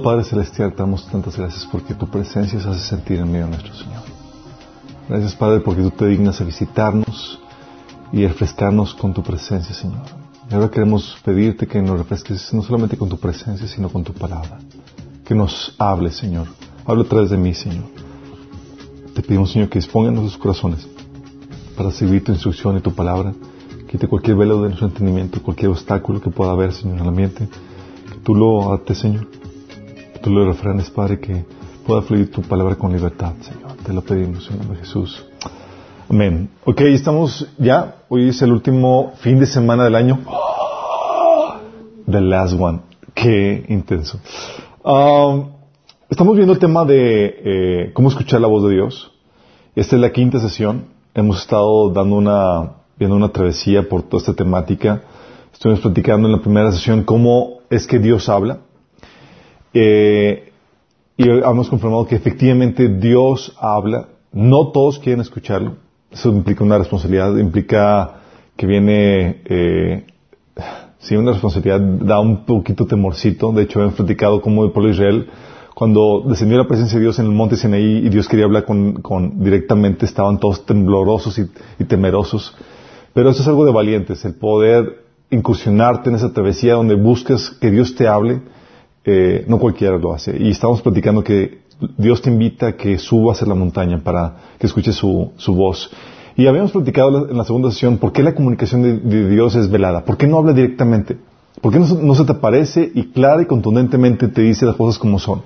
Padre Celestial, te damos tantas gracias porque tu presencia se hace sentir en medio de nuestro Señor. Gracias Padre porque tú te dignas a visitarnos y refrescarnos con tu presencia, Señor. Y ahora queremos pedirte que nos refresques no solamente con tu presencia, sino con tu palabra. Que nos hable, Señor. Habla a través de mí, Señor. Te pedimos, Señor, que dispongan nuestros corazones para seguir tu instrucción y tu palabra. Quite cualquier velo de nuestro entendimiento, cualquier obstáculo que pueda haber, Señor, en el ambiente. Que tú lo ates, Señor. Que tú lo refrenes, Padre, que pueda fluir tu palabra con libertad, Señor. Te lo pedimos en nombre de Jesús. Amén. Ok, estamos ya. Hoy es el último fin de semana del año. The last one. Qué intenso. Um, estamos viendo el tema de eh, cómo escuchar la voz de Dios. Esta es la quinta sesión. Hemos estado dando una, viendo una travesía por toda esta temática. Estuvimos platicando en la primera sesión cómo es que Dios habla. Eh, y hemos confirmado que efectivamente Dios habla. No todos quieren escucharlo. Eso implica una responsabilidad, implica que viene, eh, sí, una responsabilidad, da un poquito temorcito. De hecho, hemos platicado cómo el pueblo de Israel, cuando descendió la presencia de Dios en el monte Sinaí y Dios quería hablar con, con directamente, estaban todos temblorosos y, y, temerosos. Pero eso es algo de valientes, el poder incursionarte en esa travesía donde buscas que Dios te hable, eh, no cualquiera lo hace. Y estamos platicando que Dios te invita a que subas a la montaña para que escuches su, su voz. Y habíamos platicado en la segunda sesión por qué la comunicación de, Dios es velada, por qué no habla directamente, por qué no, no, se te aparece y clara y contundentemente te dice las cosas como son.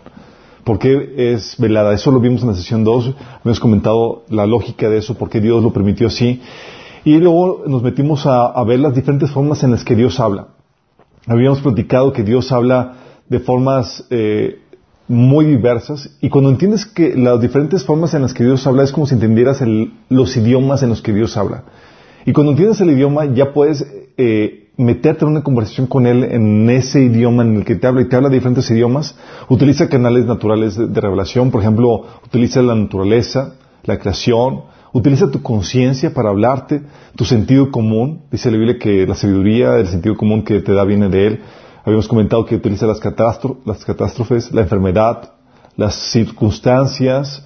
¿Por qué es velada? Eso lo vimos en la sesión 2, habíamos comentado la lógica de eso, por qué Dios lo permitió así. Y luego nos metimos a, a ver las diferentes formas en las que Dios habla. Habíamos platicado que Dios habla de formas eh, muy diversas y cuando entiendes que las diferentes formas en las que Dios habla es como si entendieras el, los idiomas en los que Dios habla. Y cuando entiendes el idioma ya puedes eh, meterte en una conversación con Él en ese idioma en el que te habla y te habla de diferentes idiomas. Utiliza canales naturales de, de revelación, por ejemplo, utiliza la naturaleza, la creación, utiliza tu conciencia para hablarte, tu sentido común. Dice la Biblia que la sabiduría, el sentido común que te da viene de Él. Habíamos comentado que utiliza las, catástrofes, la enfermedad, las circunstancias,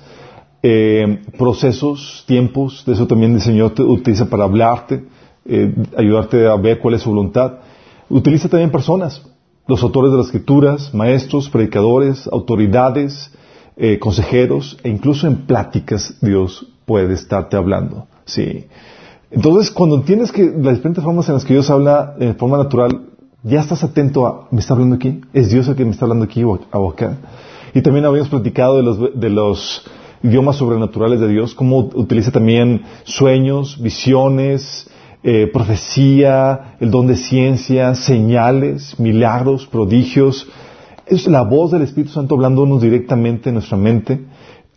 eh, procesos, tiempos. De eso también el Señor te utiliza para hablarte, eh, ayudarte a ver cuál es su voluntad. Utiliza también personas, los autores de las escrituras, maestros, predicadores, autoridades, eh, consejeros, e incluso en pláticas Dios puede estarte hablando. Sí. Entonces, cuando entiendes que las diferentes formas en las que Dios habla de forma natural, ya estás atento a, ¿me está hablando aquí? ¿Es Dios el que me está hablando aquí o acá? Y también habíamos platicado de los, de los idiomas sobrenaturales de Dios, cómo utiliza también sueños, visiones, eh, profecía, el don de ciencia, señales, milagros, prodigios. Es la voz del Espíritu Santo hablándonos directamente en nuestra mente,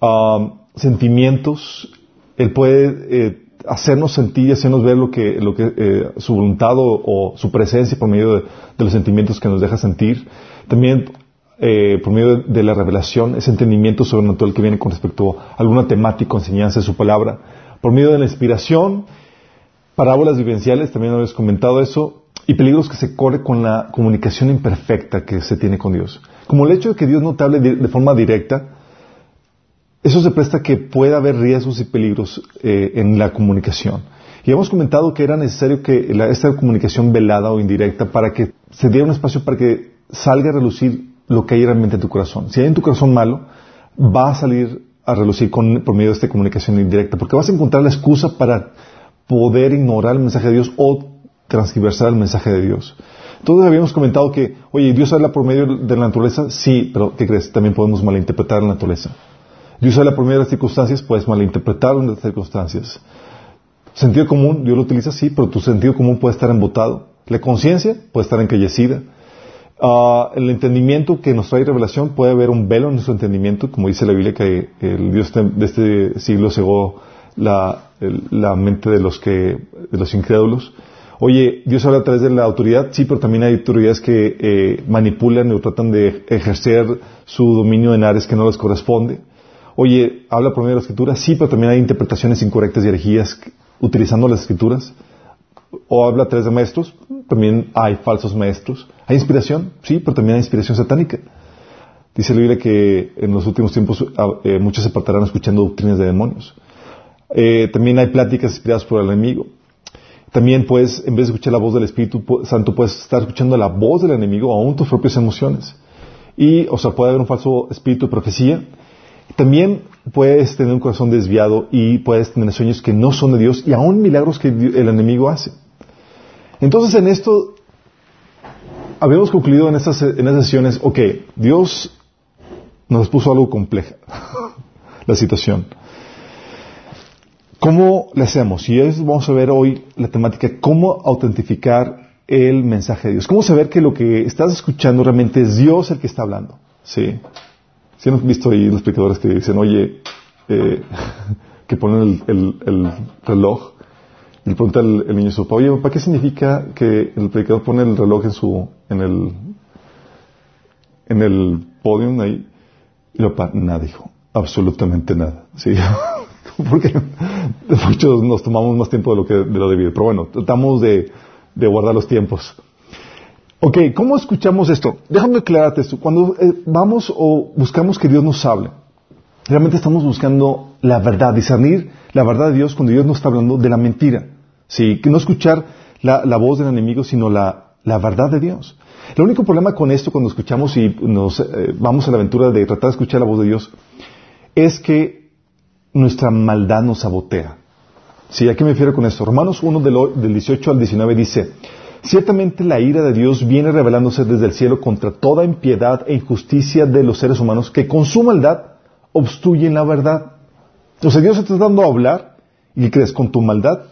um, sentimientos. Él puede eh, hacernos sentir y hacernos ver lo que, lo que eh, su voluntad o, su presencia por medio de, los sentimientos que nos deja sentir. También eh, por medio de, la revelación, ese entendimiento sobrenatural que viene con respecto a alguna temática o enseñanza de su palabra. Por medio de la inspiración, parábolas vivenciales, también habéis comentado eso, y peligros que se corre con la comunicación imperfecta que se tiene con Dios. Como el hecho de que Dios no te hable de forma directa, eso se presta que pueda haber riesgos y peligros eh, en la comunicación. Y hemos comentado que era necesario que la, esta comunicación velada o indirecta para que se diera un espacio para que salga a relucir lo que hay realmente en tu corazón. Si hay en tu corazón malo, va a salir a relucir con, por medio de esta comunicación indirecta, porque vas a encontrar la excusa para poder ignorar el mensaje de Dios o transgiversar el mensaje de Dios. Entonces habíamos comentado que, oye, Dios habla por medio de la naturaleza, sí, pero ¿qué crees? También podemos malinterpretar la naturaleza. Dios habla por medio de las circunstancias, puedes malinterpretar las circunstancias. Sentido común, Dios lo utiliza sí, pero tu sentido común puede estar embotado. La conciencia puede estar encallecida. Uh, el entendimiento que nos trae revelación puede haber un velo en nuestro entendimiento, como dice la Biblia que el Dios de este siglo cegó la, la mente de los que de los incrédulos. Oye, Dios habla a través de la autoridad, sí, pero también hay autoridades que eh, manipulan o tratan de ejercer su dominio en áreas que no les corresponde. Oye, habla por medio de la escritura, sí, pero también hay interpretaciones incorrectas y herejías utilizando las escrituras. O habla a través de maestros, también hay falsos maestros. Hay inspiración, sí, pero también hay inspiración satánica. Dice la Biblia que en los últimos tiempos ah, eh, muchos se apartarán escuchando doctrinas de demonios. Eh, también hay pláticas inspiradas por el enemigo. También puedes, en vez de escuchar la voz del Espíritu Santo, puedes estar escuchando la voz del enemigo aún tus propias emociones. Y, o sea, puede haber un falso espíritu de profecía. También puedes tener un corazón desviado y puedes tener sueños que no son de Dios y aún milagros que el enemigo hace. Entonces, en esto, habíamos concluido en estas, en estas sesiones, ok, Dios nos puso algo compleja, la situación. ¿Cómo le hacemos? Y es, vamos a ver hoy la temática, cómo autentificar el mensaje de Dios. ¿Cómo saber que lo que estás escuchando realmente es Dios el que está hablando? Sí. Si hemos visto ahí los predicadores que dicen, oye, eh, que ponen el, reloj y le pregunta el, niño su papá, oye, ¿para qué significa que el predicador pone el reloj en su, en el, en el podium ahí? Y el papá, nada dijo, absolutamente nada. Sí. porque muchos nos tomamos más tiempo de lo que de lo debido. Pero bueno, tratamos de, guardar los tiempos. Ok, ¿cómo escuchamos esto? Déjame aclararte esto. Cuando eh, vamos o buscamos que Dios nos hable, realmente estamos buscando la verdad, discernir la verdad de Dios cuando Dios nos está hablando de la mentira. Sí, que no escuchar la, voz del enemigo, sino la, verdad de Dios. El único problema con esto, cuando escuchamos y nos eh, vamos a la aventura de tratar de escuchar la voz de Dios, es que nuestra maldad nos sabotea. ¿Sí? ¿A qué me refiero con esto? Romanos 1 del, 18 al 19 dice, Ciertamente la ira de Dios viene revelándose desde el cielo contra toda impiedad e injusticia de los seres humanos que con su maldad obstruyen la verdad. Entonces Dios está tratando a hablar y crees, con tu maldad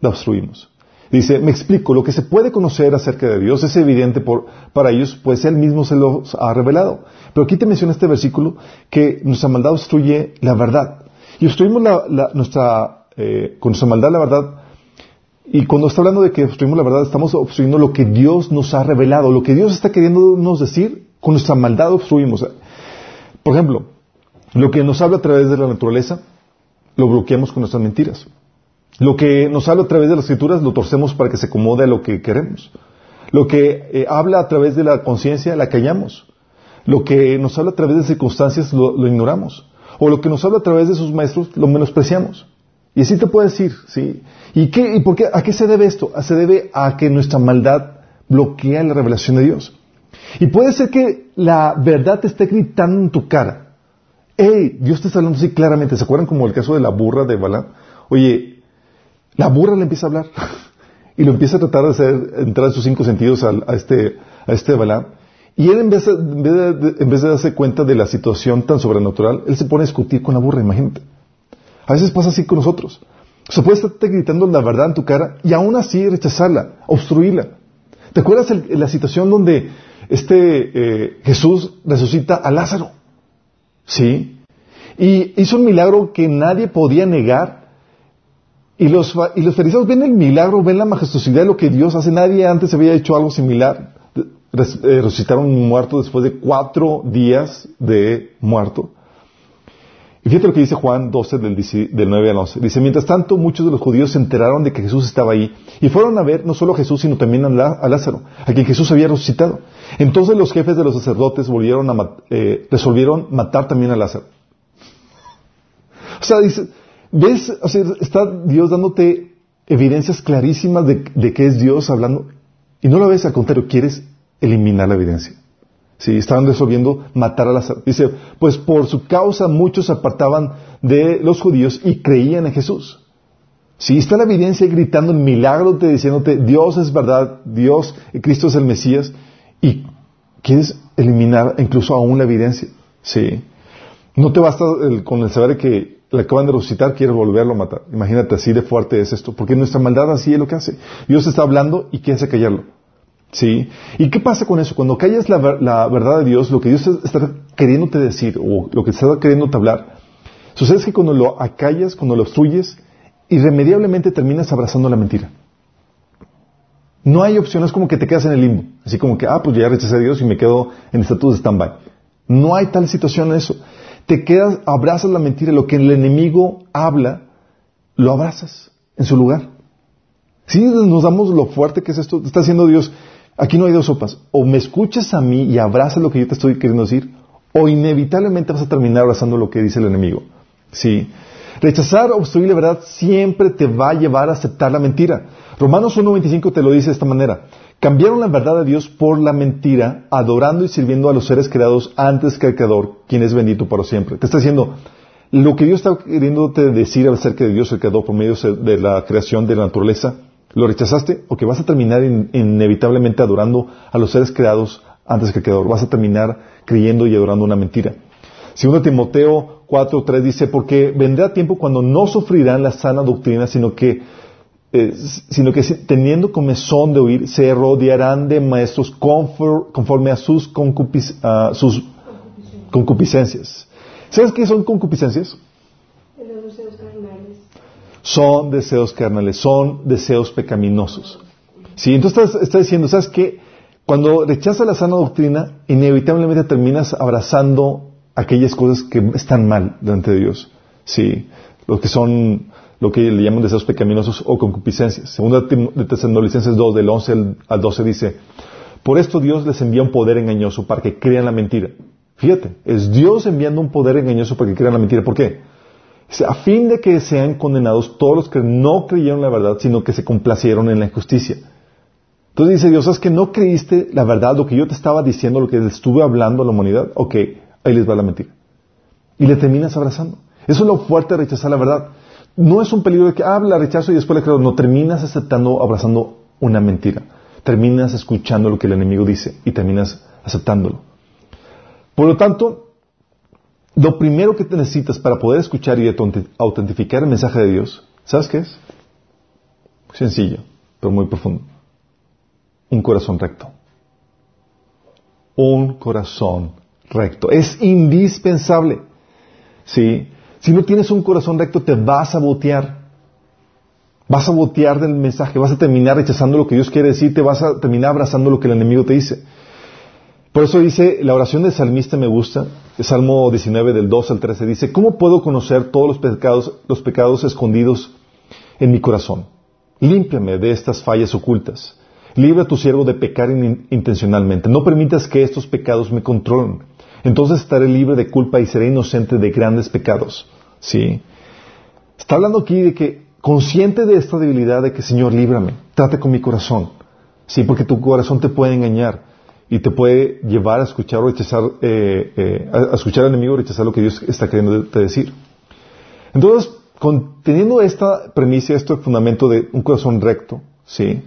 la obstruimos. Dice, me explico, lo que se puede conocer acerca de Dios es evidente para ellos, pues Él mismo se los ha revelado. Pero aquí te menciona este versículo que nuestra maldad obstruye la verdad. Y obstruimos la, nuestra, eh, con nuestra maldad la verdad. Y cuando está hablando de que obstruimos la verdad, estamos obstruyendo lo que Dios nos ha revelado, lo que Dios está queriéndonos decir, con nuestra maldad obstruimos. Por ejemplo, lo que nos habla a través de la naturaleza, lo bloqueamos con nuestras mentiras. Lo que nos habla a través de las escrituras, lo torcemos para que se acomode a lo que queremos. Lo que eh, habla a través de la conciencia, la callamos. Lo que nos habla a través de circunstancias, lo ignoramos o lo que nos habla a través de sus maestros, lo menospreciamos. Y así te puedo decir, ¿sí? ¿Y, qué, y por qué, a qué se debe esto? Se debe a que nuestra maldad bloquea la revelación de Dios. Y puede ser que la verdad te esté gritando en tu cara. ¡Ey! Dios te está hablando así claramente. ¿Se acuerdan como el caso de la burra de Balaam? Oye, la burra le empieza a hablar. y lo empieza a tratar de hacer entrar en sus cinco sentidos a, este, a este Balaam. Y él en vez, de, en vez, de, darse cuenta de la situación tan sobrenatural, él se pone a discutir con la burra, imagínate. A veces pasa así con nosotros. O sea, puedes estar gritando la verdad en tu cara y aún así rechazarla, obstruirla. ¿Te acuerdas de la situación donde este eh, Jesús resucita a Lázaro? Sí. Y hizo un milagro que nadie podía negar. Y los, y los fariseos ven el milagro, ven la majestuosidad de lo que Dios hace. Nadie antes había hecho algo similar. Eh, resucitaron un muerto después de cuatro días de muerto. Y fíjate lo que dice Juan 12 del, 9 al 11. Dice, mientras tanto muchos de los judíos se enteraron de que Jesús estaba ahí y fueron a ver no solo a Jesús, sino también a, Lázaro, a quien Jesús había resucitado. Entonces los jefes de los sacerdotes volvieron a eh, resolvieron matar también a Lázaro. O sea, dice, ¿ves? O sea, está Dios dándote evidencias clarísimas de, de que es Dios hablando y no lo ves al contrario, quieres eliminar la evidencia. Sí, estaban resolviendo matar a las... Dice, pues por su causa muchos apartaban de los judíos y creían en Jesús. Sí, está la evidencia gritando en milagro, te diciéndote, Dios es verdad, Dios, Cristo es el Mesías, y quieres eliminar incluso aún la evidencia. Sí. No te basta con el saber que le acaban de resucitar, quieres volverlo a matar. Imagínate, así de fuerte es esto, porque nuestra maldad así es lo que hace. Dios está hablando y quiere callarlo. ¿Sí? ¿Y qué pasa con eso? Cuando callas la, verdad de Dios, lo que Dios está queriéndote decir o lo que está queriéndote hablar, sucede es que cuando lo acallas, cuando lo obstruyes, irremediablemente terminas abrazando la mentira. No hay opción, es como que te quedas en el limbo. Así como que, ah, pues ya rechacé a Dios y me quedo en estatus de stand-by. No hay tal situación en eso. Te quedas, abrazas la mentira, lo que el enemigo habla, lo abrazas en su lugar. Si nos damos lo fuerte que es esto, está haciendo Dios, Aquí no hay dos sopas. O me escuchas a mí y abrazas lo que yo te estoy queriendo decir, o inevitablemente vas a terminar abrazando lo que dice el enemigo. ¿Sí? Rechazar o obstruir la verdad siempre te va a llevar a aceptar la mentira. Romanos 1.25 te lo dice de esta manera. Cambiaron la verdad de Dios por la mentira, adorando y sirviendo a los seres creados antes que al Creador, quien es bendito para siempre. Te está diciendo, lo que Dios está queriéndote decir acerca de Dios, el Creador, por medio de la creación de la naturaleza, ¿lo rechazaste? O que vas a terminar inevitablemente adorando a los seres creados antes que al Creador. Vas a terminar creyendo y adorando una mentira. Segundo Timoteo 4.3 dice, porque vendrá tiempo cuando no sufrirán la sana doctrina, sino que, eh, sino que teniendo comezón de oír, se rodearán de maestros conforme a sus, sus concupiscencias. ¿Sabes qué son concupiscencias? Son deseos carnales, son deseos pecaminosos. Sí, entonces estás, estás diciendo, ¿sabes qué? Cuando rechazas la sana doctrina, inevitablemente terminas abrazando aquellas cosas que están mal delante de Dios. Sí, lo que son lo que le llaman deseos pecaminosos o concupiscencias. Segunda de Tesalonicenses 2, del 11 al 12 dice, por esto Dios les envía un poder engañoso para que crean la mentira. Fíjate, es Dios enviando un poder engañoso para que crean la mentira. ¿Por qué? A fin de que sean condenados todos los que no creyeron la verdad, sino que se complacieron en la injusticia. Entonces dice Dios, ¿sabes que no creíste la verdad, lo que yo te estaba diciendo, lo que estuve hablando a la humanidad? Ok, ahí les va la mentira. Y le terminas abrazando. Eso es lo fuerte de rechazar la verdad. No es un peligro de que habla, rechazo y después le creo. No, terminas aceptando, abrazando una mentira. Terminas escuchando lo que el enemigo dice y terminas aceptándolo. Por lo tanto, lo primero que te necesitas para poder escuchar y autentificar el mensaje de Dios, ¿sabes qué es? Sencillo, pero muy profundo. Un corazón recto. Un corazón recto. Es indispensable. ¿Sí? Si no tienes un corazón recto, te vas a botear. Vas a botear del mensaje, vas a terminar rechazando lo que Dios quiere decir, te vas a terminar abrazando lo que el enemigo te dice. Por eso dice, la oración del salmista me gusta, Salmo 19 del 2 al 13 dice, ¿cómo puedo conocer todos los pecados, los pecados escondidos en mi corazón? Límpiame de estas fallas ocultas. Libra a tu siervo de pecar intencionalmente. No permitas que estos pecados me controlen entonces estaré libre de culpa y seré inocente de grandes pecados. ¿Sí? Está hablando aquí de que, consciente de esta debilidad, de que, Señor, líbrame, trate con mi corazón. Sí, porque tu corazón te puede engañar y te puede llevar a escuchar o rechazar, eh, eh, a, escuchar al enemigo rechazar lo que Dios está queriendo te decir. Entonces, teniendo esta premisa, este fundamento de un corazón recto, ¿sí?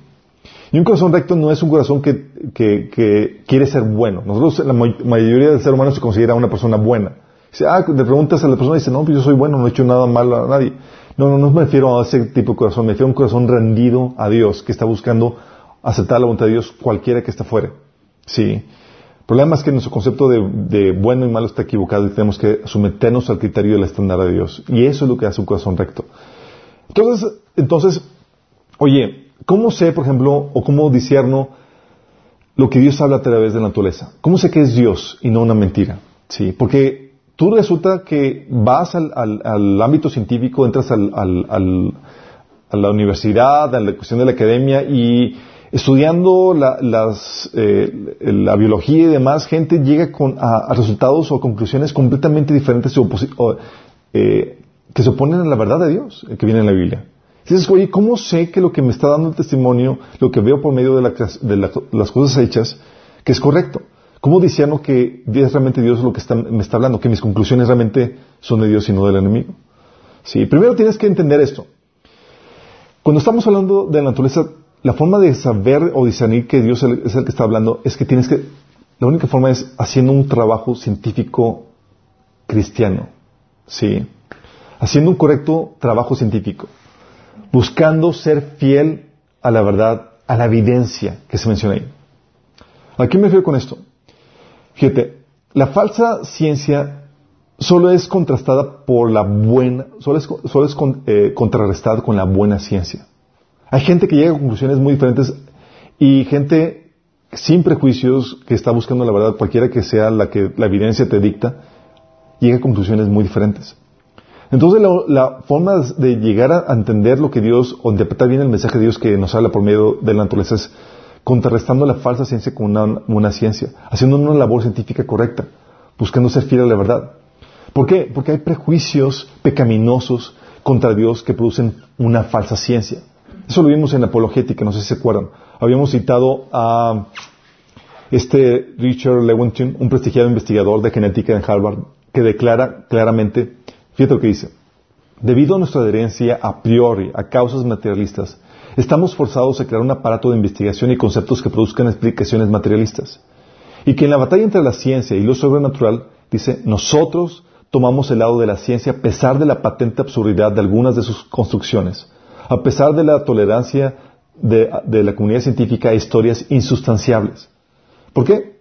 Y un corazón recto no es un corazón que, que, quiere ser bueno. Nosotros, la mayoría del ser humano se considera una persona buena. Dice, ah, le preguntas a la persona y dice, no, pues yo soy bueno, no he hecho nada malo a nadie. No, no, no me refiero a ese tipo de corazón, me refiero a un corazón rendido a Dios, que está buscando aceptar la voluntad de Dios cualquiera que esté fuera. Sí. El problema es que nuestro concepto de, bueno y malo está equivocado y tenemos que someternos al criterio del estándar de Dios. Y eso es lo que hace un corazón recto. Entonces, entonces, oye, ¿Cómo sé, por ejemplo, o cómo disierno lo que Dios habla a través de la naturaleza? ¿Cómo sé que es Dios y no una mentira? Sí, porque tú resulta que vas al, ámbito científico, entras a la universidad, a la cuestión de la academia y estudiando la, eh, la biología y demás, gente llega con, a, resultados o conclusiones completamente diferentes eh, que se oponen a la verdad de Dios que viene en la Biblia. Dices, oye, ¿cómo sé que lo que me está dando el testimonio, lo que veo por medio de, las cosas hechas, que es correcto? ¿Cómo discerno que es realmente Dios lo que me está hablando, que mis conclusiones realmente son de Dios y no del enemigo? Sí, primero tienes que entender esto. Cuando estamos hablando de la naturaleza, la forma de saber o discernir que Dios es el que está hablando es que tienes que, la única forma es haciendo un trabajo científico cristiano, ¿sí? Haciendo un correcto trabajo científico buscando ser fiel a la verdad, a la evidencia que se menciona ahí. ¿A qué me refiero con esto? Fíjate, la falsa ciencia solo es contrastada por la buena, solo es, eh, contrarrestada con la buena ciencia. Hay gente que llega a conclusiones muy diferentes y gente sin prejuicios que está buscando la verdad, cualquiera que sea la que la evidencia te dicta, llega a conclusiones muy diferentes. Entonces la, forma de llegar a entender lo que Dios, o interpretar bien el mensaje de Dios que nos habla por medio de la naturaleza es contrarrestando la falsa ciencia con una, ciencia, haciendo una labor científica correcta, buscando ser fiel a la verdad. ¿Por qué? Porque hay prejuicios pecaminosos contra Dios que producen una falsa ciencia. Eso lo vimos en apologética, no sé si se acuerdan. Habíamos citado a este Richard Lewontin, un prestigiado investigador de genética en Harvard, que declara claramente, fíjate lo que dice, debido a nuestra adherencia a priori a causas materialistas, estamos forzados a crear un aparato de investigación y conceptos que produzcan explicaciones materialistas. Y que en la batalla entre la ciencia y lo sobrenatural, dice, nosotros tomamos el lado de la ciencia a pesar de la patente absurdidad de algunas de sus construcciones, a pesar de la tolerancia de, la comunidad científica a historias insustanciables. ¿Por qué?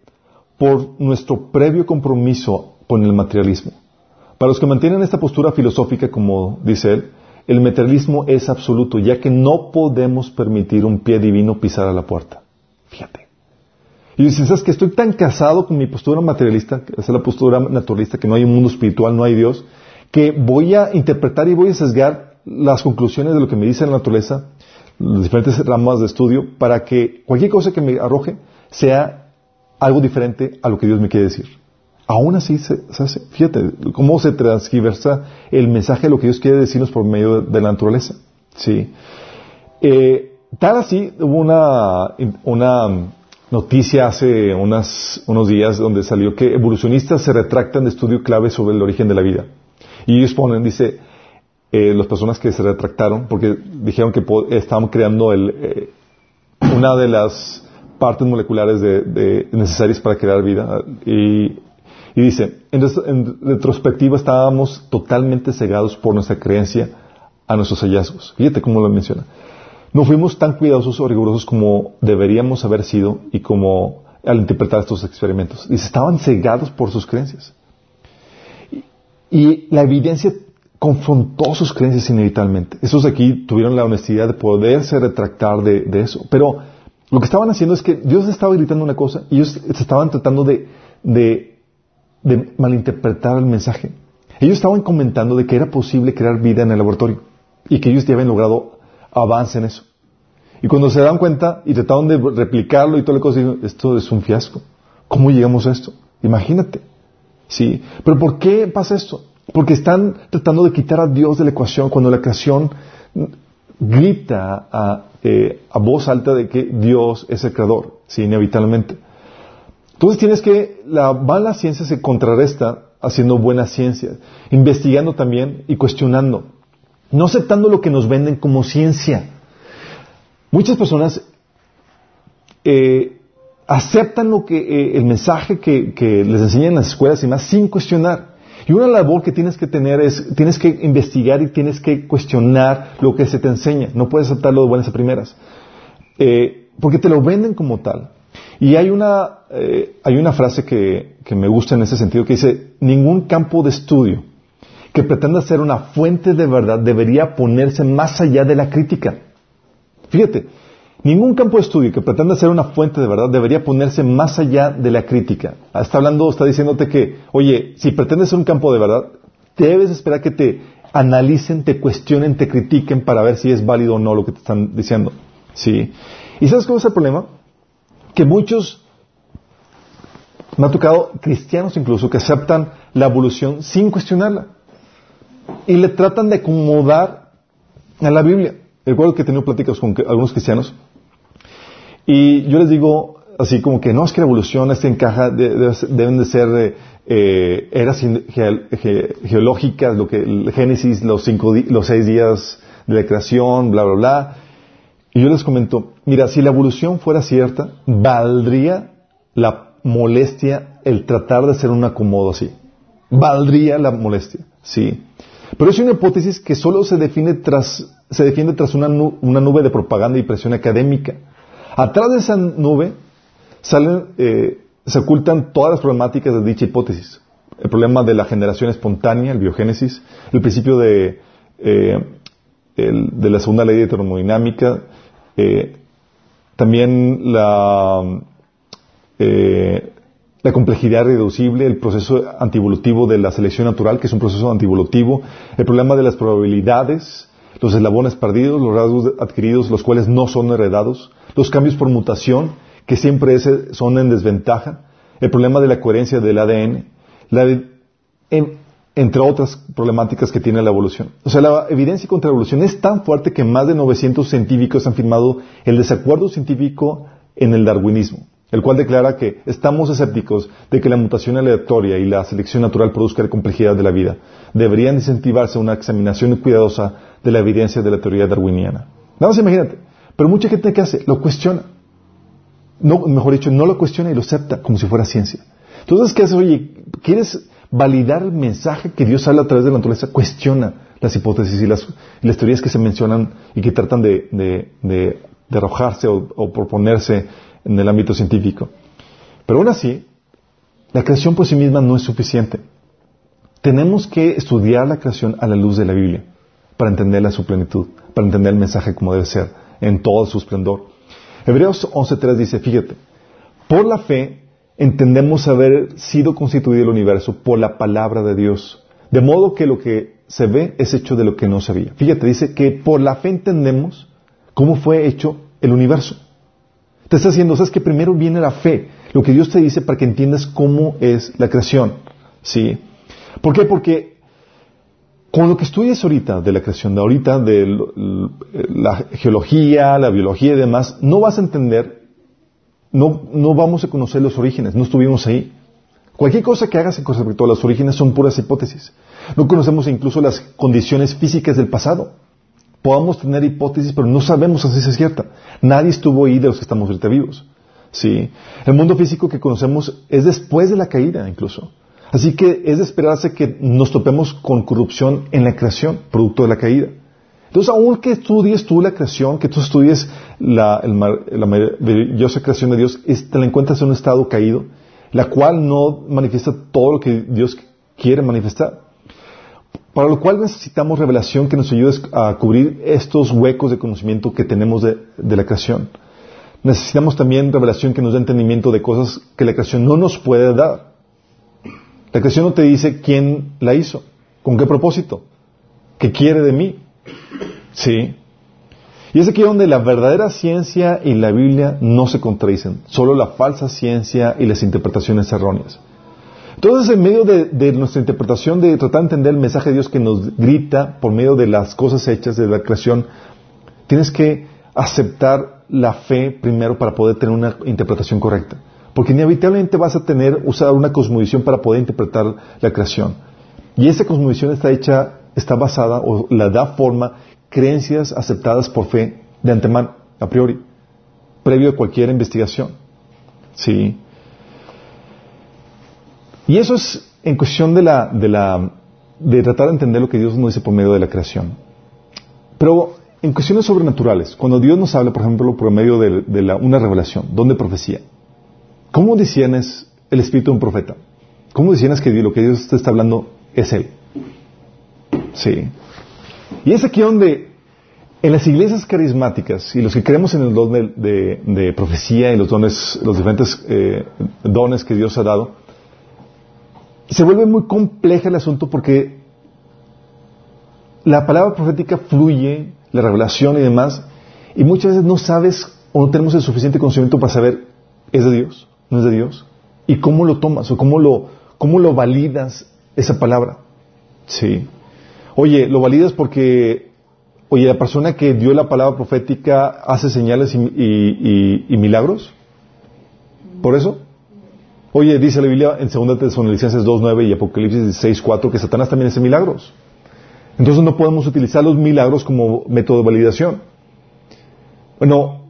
Por nuestro previo compromiso con el materialismo. Para los que mantienen esta postura filosófica, como dice él, el materialismo es absoluto, ya que no podemos permitir un pie divino pisar a la puerta. Fíjate. Y dices, ¿sabes que estoy tan casado con mi postura materialista, que es la postura naturalista, que no hay un mundo espiritual, no hay Dios, que voy a interpretar y voy a sesgar las conclusiones de lo que me dice la naturaleza, las diferentes ramas de estudio, para que cualquier cosa que me arroje sea algo diferente a lo que Dios me quiere decir. Aún así, se, hace, fíjate cómo se transgiversa el mensaje de lo que Dios quiere decirnos por medio de, la naturaleza. ¿sí? Eh, tal así, hubo una, una noticia hace unos días donde salió que evolucionistas se retractan de estudio clave sobre el origen de la vida. Y ellos ponen, dice, eh, las personas que se retractaron, porque dijeron que estaban creando eh, una de las partes moleculares de, necesarias para crear vida. Y dice, en, retrospectiva estábamos totalmente cegados por nuestra creencia a nuestros hallazgos. Fíjate cómo lo menciona. No fuimos tan cuidadosos o rigurosos como deberíamos haber sido y como al interpretar estos experimentos. Dice, estaban cegados por sus creencias. Y, la evidencia confrontó sus creencias inevitablemente. Esos aquí tuvieron la honestidad de poderse retractar de, eso. Pero lo que estaban haciendo es que Dios estaba gritando una cosa y ellos estaban tratando de de malinterpretar el mensaje. Ellos estaban comentando de que era posible crear vida en el laboratorio y que ellos ya habían logrado avance en eso. Y cuando se dan cuenta y trataron de replicarlo y toda la cosa, esto es un fiasco. ¿Cómo llegamos a esto? Imagínate. Sí. Pero ¿por qué pasa esto? Porque están tratando de quitar a Dios de la ecuación cuando la creación grita a, eh, a voz alta de que Dios es el creador, sí, inevitablemente. Entonces tienes que, la mala ciencia se contrarresta haciendo buena ciencia, investigando también y cuestionando, no aceptando lo que nos venden como ciencia. Muchas personas eh, aceptan lo que, eh, el mensaje que, que, les enseñan en las escuelas y más sin cuestionar. Y una labor que tienes que tener es, tienes que investigar y tienes que cuestionar lo que se te enseña. No puedes aceptarlo de buenas a primeras. Eh, porque te lo venden como tal. Y hay una, eh, hay una frase que, que me gusta en ese sentido que dice, ningún campo de estudio que pretenda ser una fuente de verdad debería ponerse más allá de la crítica. Fíjate, ningún campo de estudio que pretenda ser una fuente de verdad debería ponerse más allá de la crítica. Está hablando, está diciéndote que, oye, si pretendes ser un campo de verdad, debes esperar que te analicen, te cuestionen, te critiquen para ver si es válido o no lo que te están diciendo. ¿Sí? ¿Y sabes cuál es el problema? que muchos, me ha tocado cristianos incluso, que aceptan la evolución sin cuestionarla. Y le tratan de acomodar a la Biblia. Recuerdo que he tenido pláticas con algunos cristianos. Y yo les digo así como que no es que la evolución este encaja, deben de ser eh, eh, eras geológicas, lo que el Génesis, los, cinco, los seis días de la creación, bla, bla, bla. Y yo les comento, mira, si la evolución fuera cierta, valdría la molestia el tratar de hacer un acomodo así. Valdría la molestia, sí. Pero es una hipótesis que solo se define tras, se defiende tras una, una nube de propaganda y presión académica. Atrás de esa nube salen, eh, se ocultan todas las problemáticas de dicha hipótesis. El problema de la generación espontánea, el biogénesis, el principio de, eh, de la segunda ley de termodinámica, eh, también la, eh, la complejidad reducible, el proceso antievolutivo de la selección natural, que es un proceso antievolutivo, el problema de las probabilidades, los eslabones perdidos, los rasgos adquiridos, los cuales no son heredados, los cambios por mutación, que siempre son en desventaja, el problema de la coherencia del ADN, entre otras problemáticas que tiene la evolución. O sea, la evidencia contra la evolución es tan fuerte que más de 900 científicos han firmado el desacuerdo científico en el darwinismo, el cual declara que estamos escépticos de que la mutación aleatoria y la selección natural produzca la complejidad de la vida. Deberían incentivarse una examinación cuidadosa de la evidencia de la teoría darwiniana. Nada más imagínate. Pero mucha gente que hace, lo cuestiona. No, mejor dicho, no lo cuestiona y lo acepta como si fuera ciencia. Entonces, ¿qué haces? Oye, ¿quieres validar el mensaje que Dios habla a través de la naturaleza? Cuestiona las hipótesis y las, teorías que se mencionan y que tratan de, arrojarse o, proponerse en el ámbito científico. Pero aún así, la creación por sí misma no es suficiente. Tenemos que estudiar la creación a la luz de la Biblia para entenderla a su plenitud, para entender el mensaje como debe ser, en todo su esplendor. Hebreos 11.3 dice, fíjate, por la fe entendemos haber sido constituido el universo por la palabra de Dios, de modo que lo que se ve es hecho de lo que no se veía. Fíjate, dice que por la fe entendemos cómo fue hecho el universo. Te está diciendo, sabes que primero viene la fe, lo que Dios te dice para que entiendas cómo es la creación. ¿Sí? ¿Por qué? Porque con lo que estudias ahorita de la creación, de ahorita de la geología, la biología y demás, no vas a entender no, no vamos a conocer los orígenes, no estuvimos ahí. Cualquier cosa que hagas con respecto a los orígenes son puras hipótesis. No conocemos incluso las condiciones físicas del pasado. Podamos tener hipótesis, pero no sabemos si es cierta. Nadie estuvo ahí de los que estamos ahorita vivos. ¿Sí? El mundo físico que conocemos es después de la caída incluso. Así que es de esperarse que nos topemos con corrupción en la creación, producto de la caída. Entonces, aun que estudies tú la creación, que tú estudies la, maravillosa creación de Dios, te la encuentras en un estado caído, la cual no manifiesta todo lo que Dios quiere manifestar. Para lo cual necesitamos revelación que nos ayude a cubrir estos huecos de conocimiento que tenemos de la creación. Necesitamos también revelación que nos dé entendimiento de cosas que la creación no nos puede dar. La creación no te dice quién la hizo, con qué propósito, qué quiere de mí. Sí. Y es aquí donde la verdadera ciencia y la Biblia no se contradicen, solo la falsa ciencia y las interpretaciones erróneas. Entonces, en medio de, nuestra interpretación, de tratar de entender el mensaje de Dios que nos grita por medio de las cosas hechas de la creación, tienes que aceptar la fe primero para poder tener una interpretación correcta. Porque inevitablemente vas a tener, usar una cosmovisión para poder interpretar la creación. Y esa cosmovisión está hecha, está basada o la da forma creencias aceptadas por fe de antemano, a priori, previo a cualquier investigación. ¿Sí? Y eso es en cuestión de la, de la, de tratar de entender lo que Dios nos dice por medio de la creación. Pero en cuestiones sobrenaturales, cuando Dios nos habla, por ejemplo, por medio de, una revelación, donde profecía, ¿cómo disiernes el espíritu de un profeta? ¿Cómo disiernes que lo que Dios te está hablando es Él? Sí. Y es aquí donde en las iglesias carismáticas y los que creemos en el don de, profecía y los dones, los diferentes eh, dones que Dios ha dado, se vuelve muy compleja el asunto porque la palabra profética fluye, la revelación y demás, y muchas veces no sabes o no tenemos el suficiente conocimiento para saber, ¿es de Dios? ¿No es de Dios? ¿Y cómo lo tomas o cómo lo, cómo lo validas esa palabra? Sí. Oye, lo validas porque, oye, la persona que dio la palabra profética hace señales y, milagros. ¿Por eso? Oye, dice la Biblia en 2 Tesalonicenses 2.9 y Apocalipsis 6.4 que Satanás también hace milagros. Entonces no podemos utilizar los milagros como método de validación. Bueno,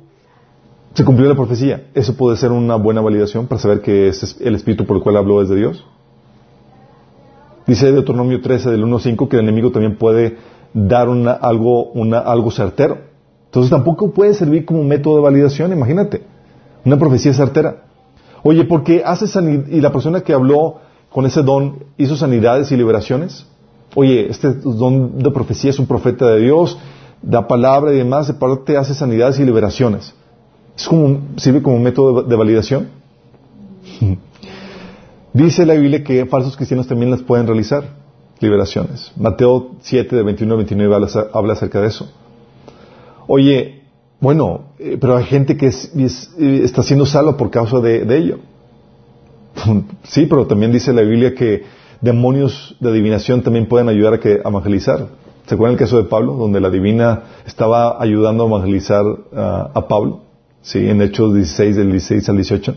se cumplió la profecía. ¿Eso puede ser una buena validación para saber que es el espíritu por el cual habló es de Dios? Dice Deuteronomio 13 del 1 5 que el enemigo también puede dar una, algo, una, algo certero. Entonces tampoco puede servir como método de validación, imagínate. Una profecía certera. Oye, porque hace sanidad, y la persona que habló con ese don hizo sanidades y liberaciones. Oye, este don de profecía es un profeta de Dios, da palabra y demás, de parte hace sanidades y liberaciones. ¿Es como, ¿Sirve como método de validación? Dice la Biblia que falsos cristianos también las pueden realizar, liberaciones. Mateo 7, de 21 a 29 habla, acerca de eso. Oye, bueno, eh, pero hay gente que eh, está siendo salva por causa de, ello. Sí, pero también dice la Biblia que demonios de adivinación también pueden ayudar a, que, a evangelizar. ¿Se acuerdan el caso de Pablo, donde la divina estaba ayudando a evangelizar a Pablo? Sí, en Hechos 16, del 16 al 18.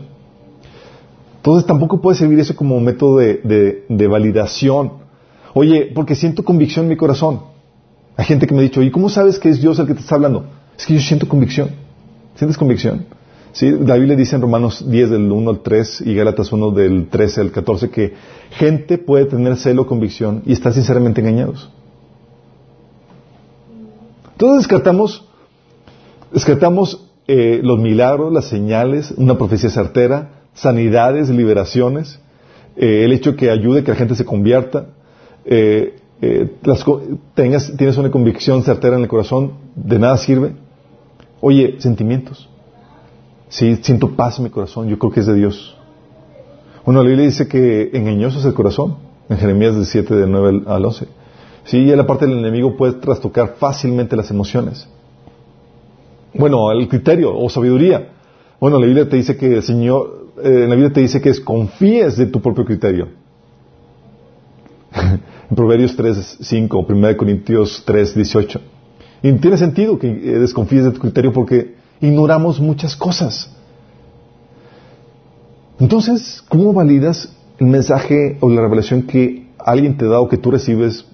Entonces tampoco puede servir eso como método de, de, validación. Oye, porque siento convicción en mi corazón. Hay gente que me ha dicho, ¿y cómo sabes que es Dios el que te está hablando? Es que yo siento convicción. ¿Sientes convicción? Sí, la Biblia dice en Romanos 10 del 1 al 3 y Gálatas 1 del 13 al 14 que gente puede tener celo, convicción y estar sinceramente engañados. Entonces descartamos, descartamos eh, los milagros, las señales, una profecía certera, sanidades, liberaciones, eh, el hecho que ayude que la gente se convierta, eh, tengas, tienes una convicción certera en el corazón, de nada sirve. Oye, sentimientos. Sí, siento paz en mi corazón, yo creo que es de Dios. Bueno, la Biblia dice que engañoso es el corazón, en Jeremías 17, del 9 al 11. Sí, y la parte del enemigo puede trastocar fácilmente las emociones. Bueno, el criterio o sabiduría. Bueno, la Biblia te dice que el Señor, eh, en la Biblia te dice que desconfíes de tu propio criterio. en Proverbios 3, 5, 1 Corintios 3, 18. Y tiene sentido que eh, desconfíes de tu criterio porque ignoramos muchas cosas. Entonces, ¿cómo validas el mensaje o la revelación que alguien te da o que tú recibes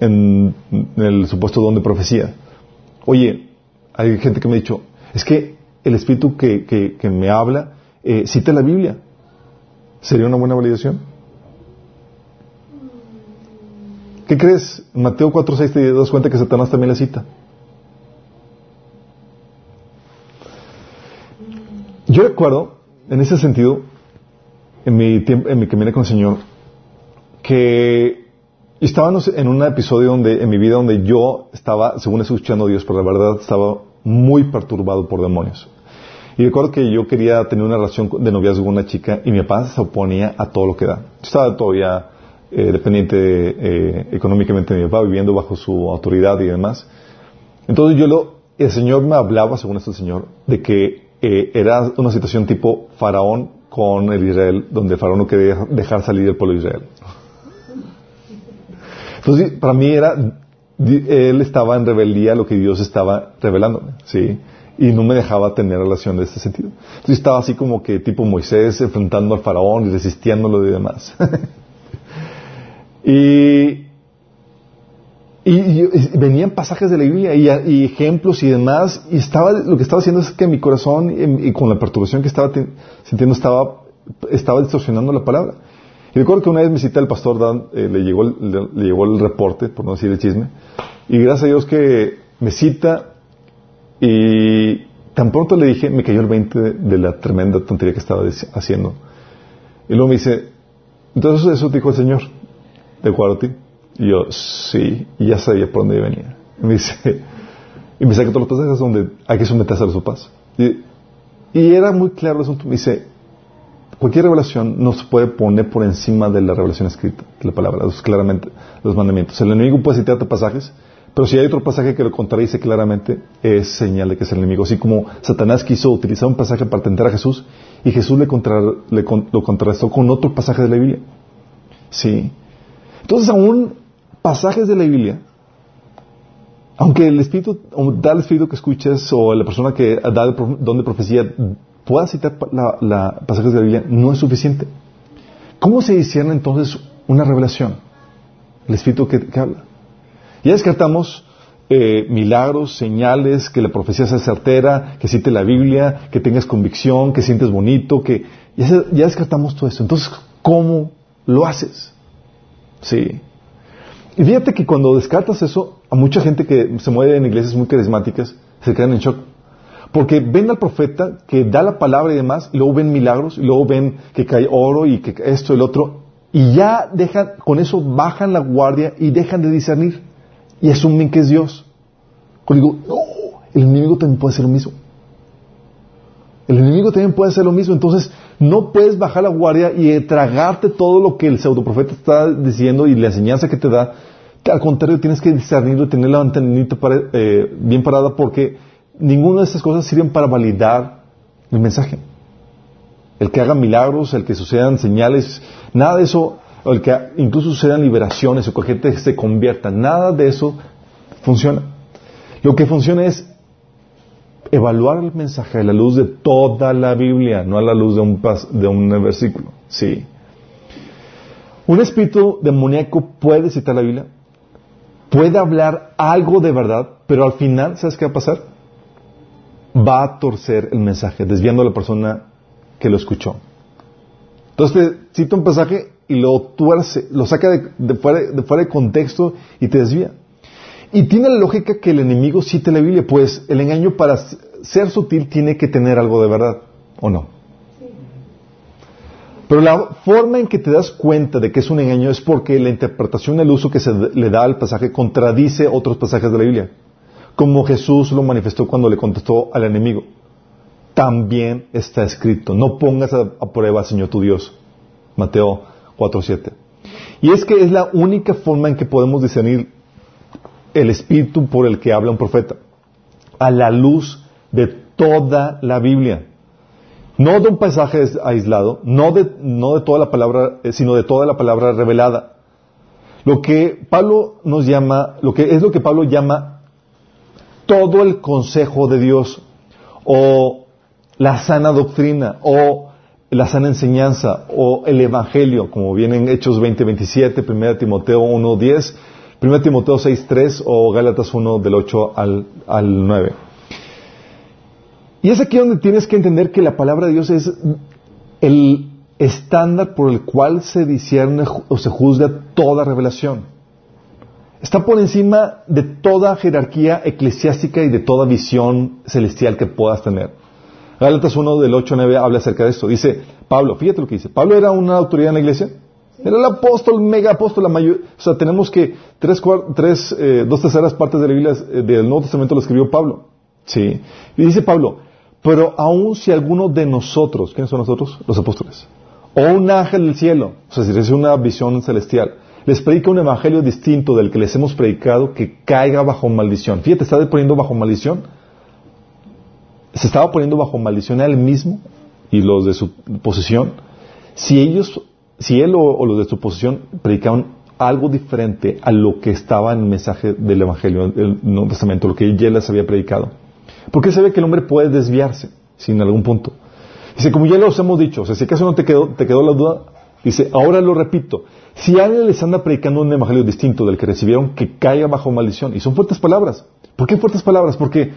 en, el supuesto don de profecía? Oye, hay gente que me ha dicho, es que el Espíritu que, me habla eh, cita la Biblia. ¿Sería una buena validación? ¿Qué crees? Mateo 4.6 te das cuenta que Satanás también la cita. Yo recuerdo, en ese sentido, en mi, tiempo, en mi camino con el Señor, que estábamos en un episodio donde, en mi vida donde yo estaba, según escuchando a Dios, pero la verdad estaba muy perturbado por demonios. Y recuerdo que yo quería tener una relación de noviazgo con una chica y mi papá se oponía a todo lo que da. Yo estaba todavía eh, dependiente eh, económicamente de mi papá, viviendo bajo su autoridad y demás. Entonces yo lo, el Señor me hablaba, según esto el Señor, de que eh, era una situación tipo faraón con el Israel, donde el faraón no quería dejar salir el pueblo de Israel. Entonces, para mí era, él estaba en rebeldía a lo que Dios estaba revelándome, ¿sí? Y no me dejaba tener relación de este sentido. Entonces estaba así como que tipo Moisés enfrentando al faraón y resistiéndolo y demás. y y, venían pasajes de la Biblia y, ejemplos y demás, y estaba, lo que estaba haciendo es que mi corazón, y, con la perturbación que estaba sintiendo, estaba, estaba distorsionando la palabra. Y recuerdo que una vez me cita el pastor Dan, eh, le, llegó el, le, llegó el reporte, por no decir el chisme, y gracias a Dios que me cita, y tan pronto le dije, me cayó el 20 de, la tremenda tontería que estaba haciendo. Y luego me dice, entonces eso dijo el Señor, de acuerdo. Y yo, sí, y ya sabía por dónde venía. Y me dice, y me saca todos los pasajes donde hay que someterse a los papás. Y, y, era muy claro el asunto. Me dice, cualquier revelación no se puede poner por encima de la revelación escrita, de la palabra, claramente, los mandamientos. El enemigo puede citarte pasajes, pero si hay otro pasaje que lo contradice claramente, es señal de que es el enemigo. Así como Satanás quiso utilizar un pasaje para tentar a Jesús, y Jesús le, contra, le lo contrastó con otro pasaje de la Biblia. Sí. Entonces, aún pasajes de la Biblia, aunque el espíritu, o da el espíritu que escuches o la persona que da el don profecía pueda citar la, pasajes de la Biblia, no es suficiente. ¿Cómo se discierne entonces una revelación? El espíritu que, habla. Ya descartamos eh, milagros, señales, que la profecía sea certera, que cite la Biblia, que tengas convicción, que sientes bonito, que ya, ya descartamos todo eso. Entonces, ¿cómo lo haces? Sí. Y fíjate que cuando descartas eso, a mucha gente que se mueve en iglesias muy carismáticas se quedan en shock. Porque ven al profeta que da la palabra y demás, y luego ven milagros, y luego ven que cae oro y que esto y el otro, y ya dejan, con eso bajan la guardia y dejan de discernir. Y asumen que es Dios. Cuando digo, no, el enemigo también puede hacer lo mismo. El enemigo también puede hacer lo mismo. Entonces, no puedes bajar la guardia y tragarte todo lo que el pseudoprofeta está diciendo y la enseñanza que te da. Al contrario, tienes que discernirlo y tener la antenita eh, bien parada porque ninguna de estas cosas sirven para validar el mensaje. el que haga milagros, el que sucedan señales, nada de eso, el que incluso sucedan liberaciones o que gente se convierta, nada de eso funciona. Lo que funciona es evaluar el mensaje a la luz de toda la Biblia, no a la luz de un, de un versículo. Sí. Un espíritu demoníaco puede citar la Biblia, puede hablar algo de verdad, pero al final, ¿sabes qué va a pasar? Va a torcer el mensaje, desviando a la persona que lo escuchó. Entonces te cita un pasaje y lo tuerce, lo saca de, fuera, de, fuera, de contexto y te desvía. Y tiene la lógica que el enemigo cite la Biblia, pues el engaño para ser sutil tiene que tener algo de verdad, ¿o no? Pero la forma en que te das cuenta de que es un engaño es porque la interpretación, el uso que se le da al pasaje contradice otros pasajes de la Biblia, como Jesús lo manifestó cuando le contestó al enemigo. También está escrito, no pongas a, a prueba, Señor tu Dios. Mateo 4.7. Y es que es la única forma en que podemos discernir el espíritu por el que habla un profeta, a la luz de toda la Biblia. No de un pasaje aislado, no de, no de toda la palabra, eh, sino de toda la palabra revelada. Lo que Pablo nos llama, lo que es lo que Pablo llama todo el consejo de Dios, o la sana doctrina, o la sana enseñanza, o el evangelio, como viene en Hechos 20, 27, 1 Timoteo 1, 10, 1 Timoteo 6, 3 o Gálatas 1 del 8 al, al 9. Y es aquí donde tienes que entender que la palabra de Dios es el estándar por el cual se discierne o se juzga toda revelación. Está por encima de toda jerarquía eclesiástica y de toda visión celestial que puedas tener. Gálatas 1 del 8 al 9 habla acerca de esto. Dice Pablo, fíjate lo que dice. Pablo era una autoridad en la iglesia. Era el apóstol, mega apóstol, la mayor, o sea, tenemos que tres, tres eh, dos terceras partes de la Biblia eh, del Nuevo Testamento lo escribió Pablo. Sí. Y dice Pablo, pero aun si alguno de nosotros, ¿quiénes son nosotros? Los apóstoles. O un ángel del cielo, o sea, si es una visión celestial, les predica un evangelio distinto del que les hemos predicado, que caiga bajo maldición. Fíjate, está poniendo bajo maldición. Se estaba poniendo bajo maldición a él mismo y los de su posesión. Si ellos si él o, los de su posición predicaban algo diferente a lo que estaba en el mensaje del Evangelio, del Nuevo Testamento, lo que ya les había predicado. Porque se ve que el hombre puede desviarse, sin algún punto. Dice, como ya los hemos dicho, o sea, si acaso no te quedó, te quedó la duda, dice, ahora lo repito, si alguien les anda predicando un evangelio distinto del que recibieron, que caiga bajo maldición. Y son fuertes palabras. ¿Por qué fuertes palabras? Porque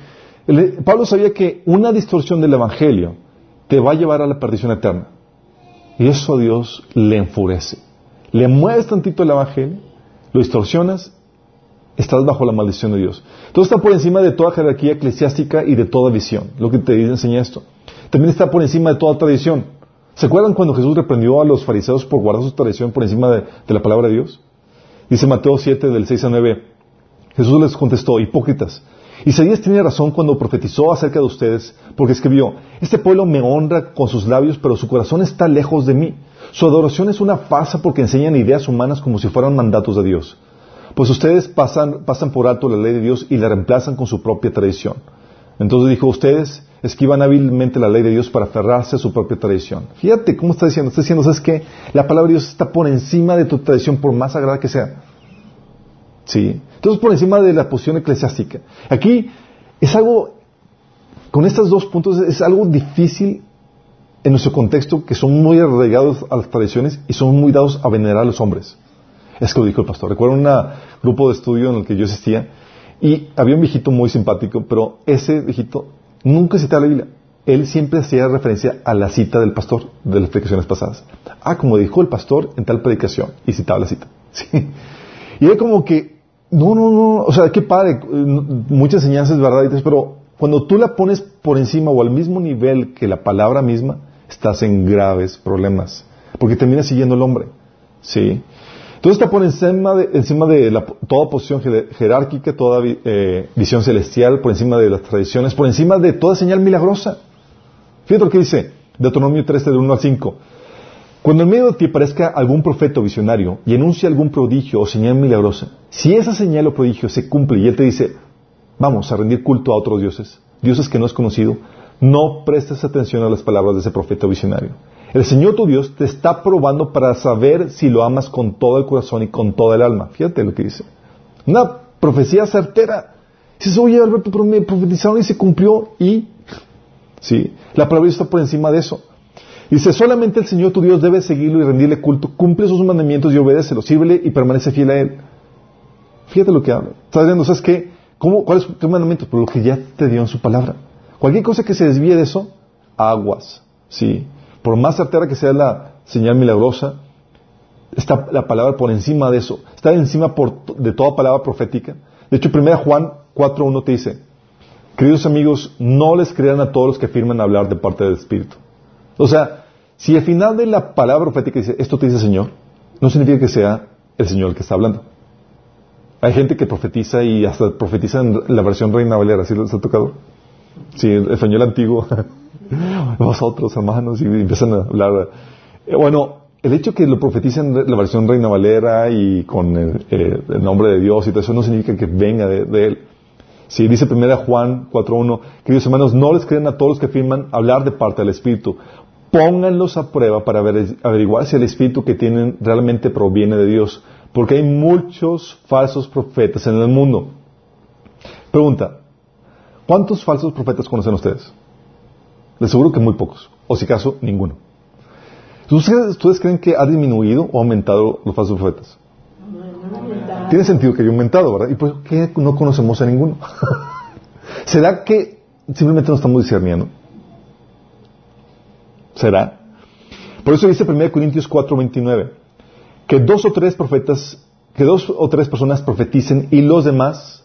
Pablo sabía que una distorsión del evangelio te va a llevar a la perdición eterna. Y eso a Dios le enfurece. Le mueves tantito el evangelio, lo distorsionas, estás bajo la maldición de Dios. Todo está por encima de toda jerarquía eclesiástica y de toda visión. Lo que te enseña esto. También está por encima de toda tradición. ¿Se acuerdan cuando Jesús reprendió a los fariseos por guardar su tradición por encima de, la palabra de Dios? Dice Mateo 7 del 6 a 9. Jesús les contestó, hipócritas, Isaías tiene razón cuando profetizó acerca de ustedes, porque escribió, este pueblo me honra con sus labios, pero su corazón está lejos de mí. Su adoración es una farsa porque enseñan ideas humanas como si fueran mandatos de Dios. Pues ustedes pasan, pasan por alto la ley de Dios y la reemplazan con su propia tradición. Entonces dijo, ustedes esquivan hábilmente la ley de Dios para aferrarse a su propia tradición. Fíjate cómo está diciendo. Está diciendo, ¿sabes qué? La palabra de Dios está por encima de tu tradición, por más sagrada que sea. ¿Sí? Entonces, por encima de la posición eclesiástica. Aquí es algo, con estos dos puntos, es algo difícil en nuestro contexto, que son muy arraigados a las tradiciones y son muy dados a venerar a los hombres. Es que dijo el pastor. Recuerdo un grupo de estudio en el que yo asistía y había un viejito muy simpático, pero ese viejito nunca citaba la Biblia. Él siempre hacía referencia a la cita del pastor de las predicaciones pasadas. Ah, como dijo el pastor en tal predicación, y citaba la cita. ¿Sí? Y era como que, no, no, no, o sea, qué padre, muchas enseñanzas, ¿verdad? Pero cuando tú la pones por encima o al mismo nivel que la palabra misma, estás en graves problemas, porque terminas siguiendo el hombre, ¿sí? Entonces está por encima de, encima de toda posición jerárquica, toda eh, visión celestial, por encima de las tradiciones, por encima de toda señal milagrosa. Fíjate lo que dice Deuteronomio 13, de 1 al 5. Cuando en medio de ti aparezca algún profeta o visionario y anuncie algún prodigio o señal milagrosa, si esa señal o prodigio se cumple y él te dice, vamos a rendir culto a otros dioses, dioses que no has conocido, no prestes atención a las palabras de ese profeta o visionario. El Señor tu Dios te está probando para saber si lo amas con todo el corazón y con toda el alma. Fíjate lo que dice. Una profecía certera. Dices, oye Alberto, pero me profetizaron y se cumplió. Y, sí, la palabra está por encima de eso. Dice, solamente el Señor tu Dios debe seguirlo y rendirle culto. Cumple sus mandamientos y obedécelo. Sírvele y permanece fiel a Él. Fíjate lo que habla. ¿Estás viendo? ¿Sabes qué? ¿Cómo, ¿Cuál es tu mandamiento? Por lo que ya te dio en su palabra. Cualquier cosa que se desvíe de eso, aguas. Sí por más certera que sea la señal milagrosa, está la palabra por encima de eso, está encima de toda palabra profética. De hecho, 1 Juan 4.1 te dice, queridos amigos, no les crean a todos los que afirman hablar de parte del Espíritu. O sea, si al final de la palabra profética dice, esto te dice el Señor, no significa que sea el Señor el que está hablando. Hay gente que profetiza y hasta profetiza en la versión Reina Valera, ¿sí les ha tocado? Sí, español antiguo. vosotros, hermanos, y empiezan a hablar. Eh, bueno, el hecho que lo profeticen la versión Reina Valera y con el, nombre de Dios y todo eso no significa que venga de, Él. Si dice primera Juan 4.1, queridos hermanos, no les creen a todos los que afirman hablar de parte del Espíritu. Pónganlos a prueba para averiguar si el Espíritu que tienen realmente proviene de Dios. Porque hay muchos falsos profetas en el mundo. Pregunta, ¿cuántos falsos profetas conocen ustedes? Les aseguro que muy pocos, o si acaso, ninguno. ¿Ustedes creen que ha disminuido o aumentado los falsos profetas? Tiene sentido que haya aumentado, ¿verdad? ¿Y por qué no conocemos a ninguno? ¿Será que simplemente no estamos discerniendo? ¿Será? Por eso dice 1 Corintios 4:29, que dos o tres profetas, que dos o tres personas profeticen y los demás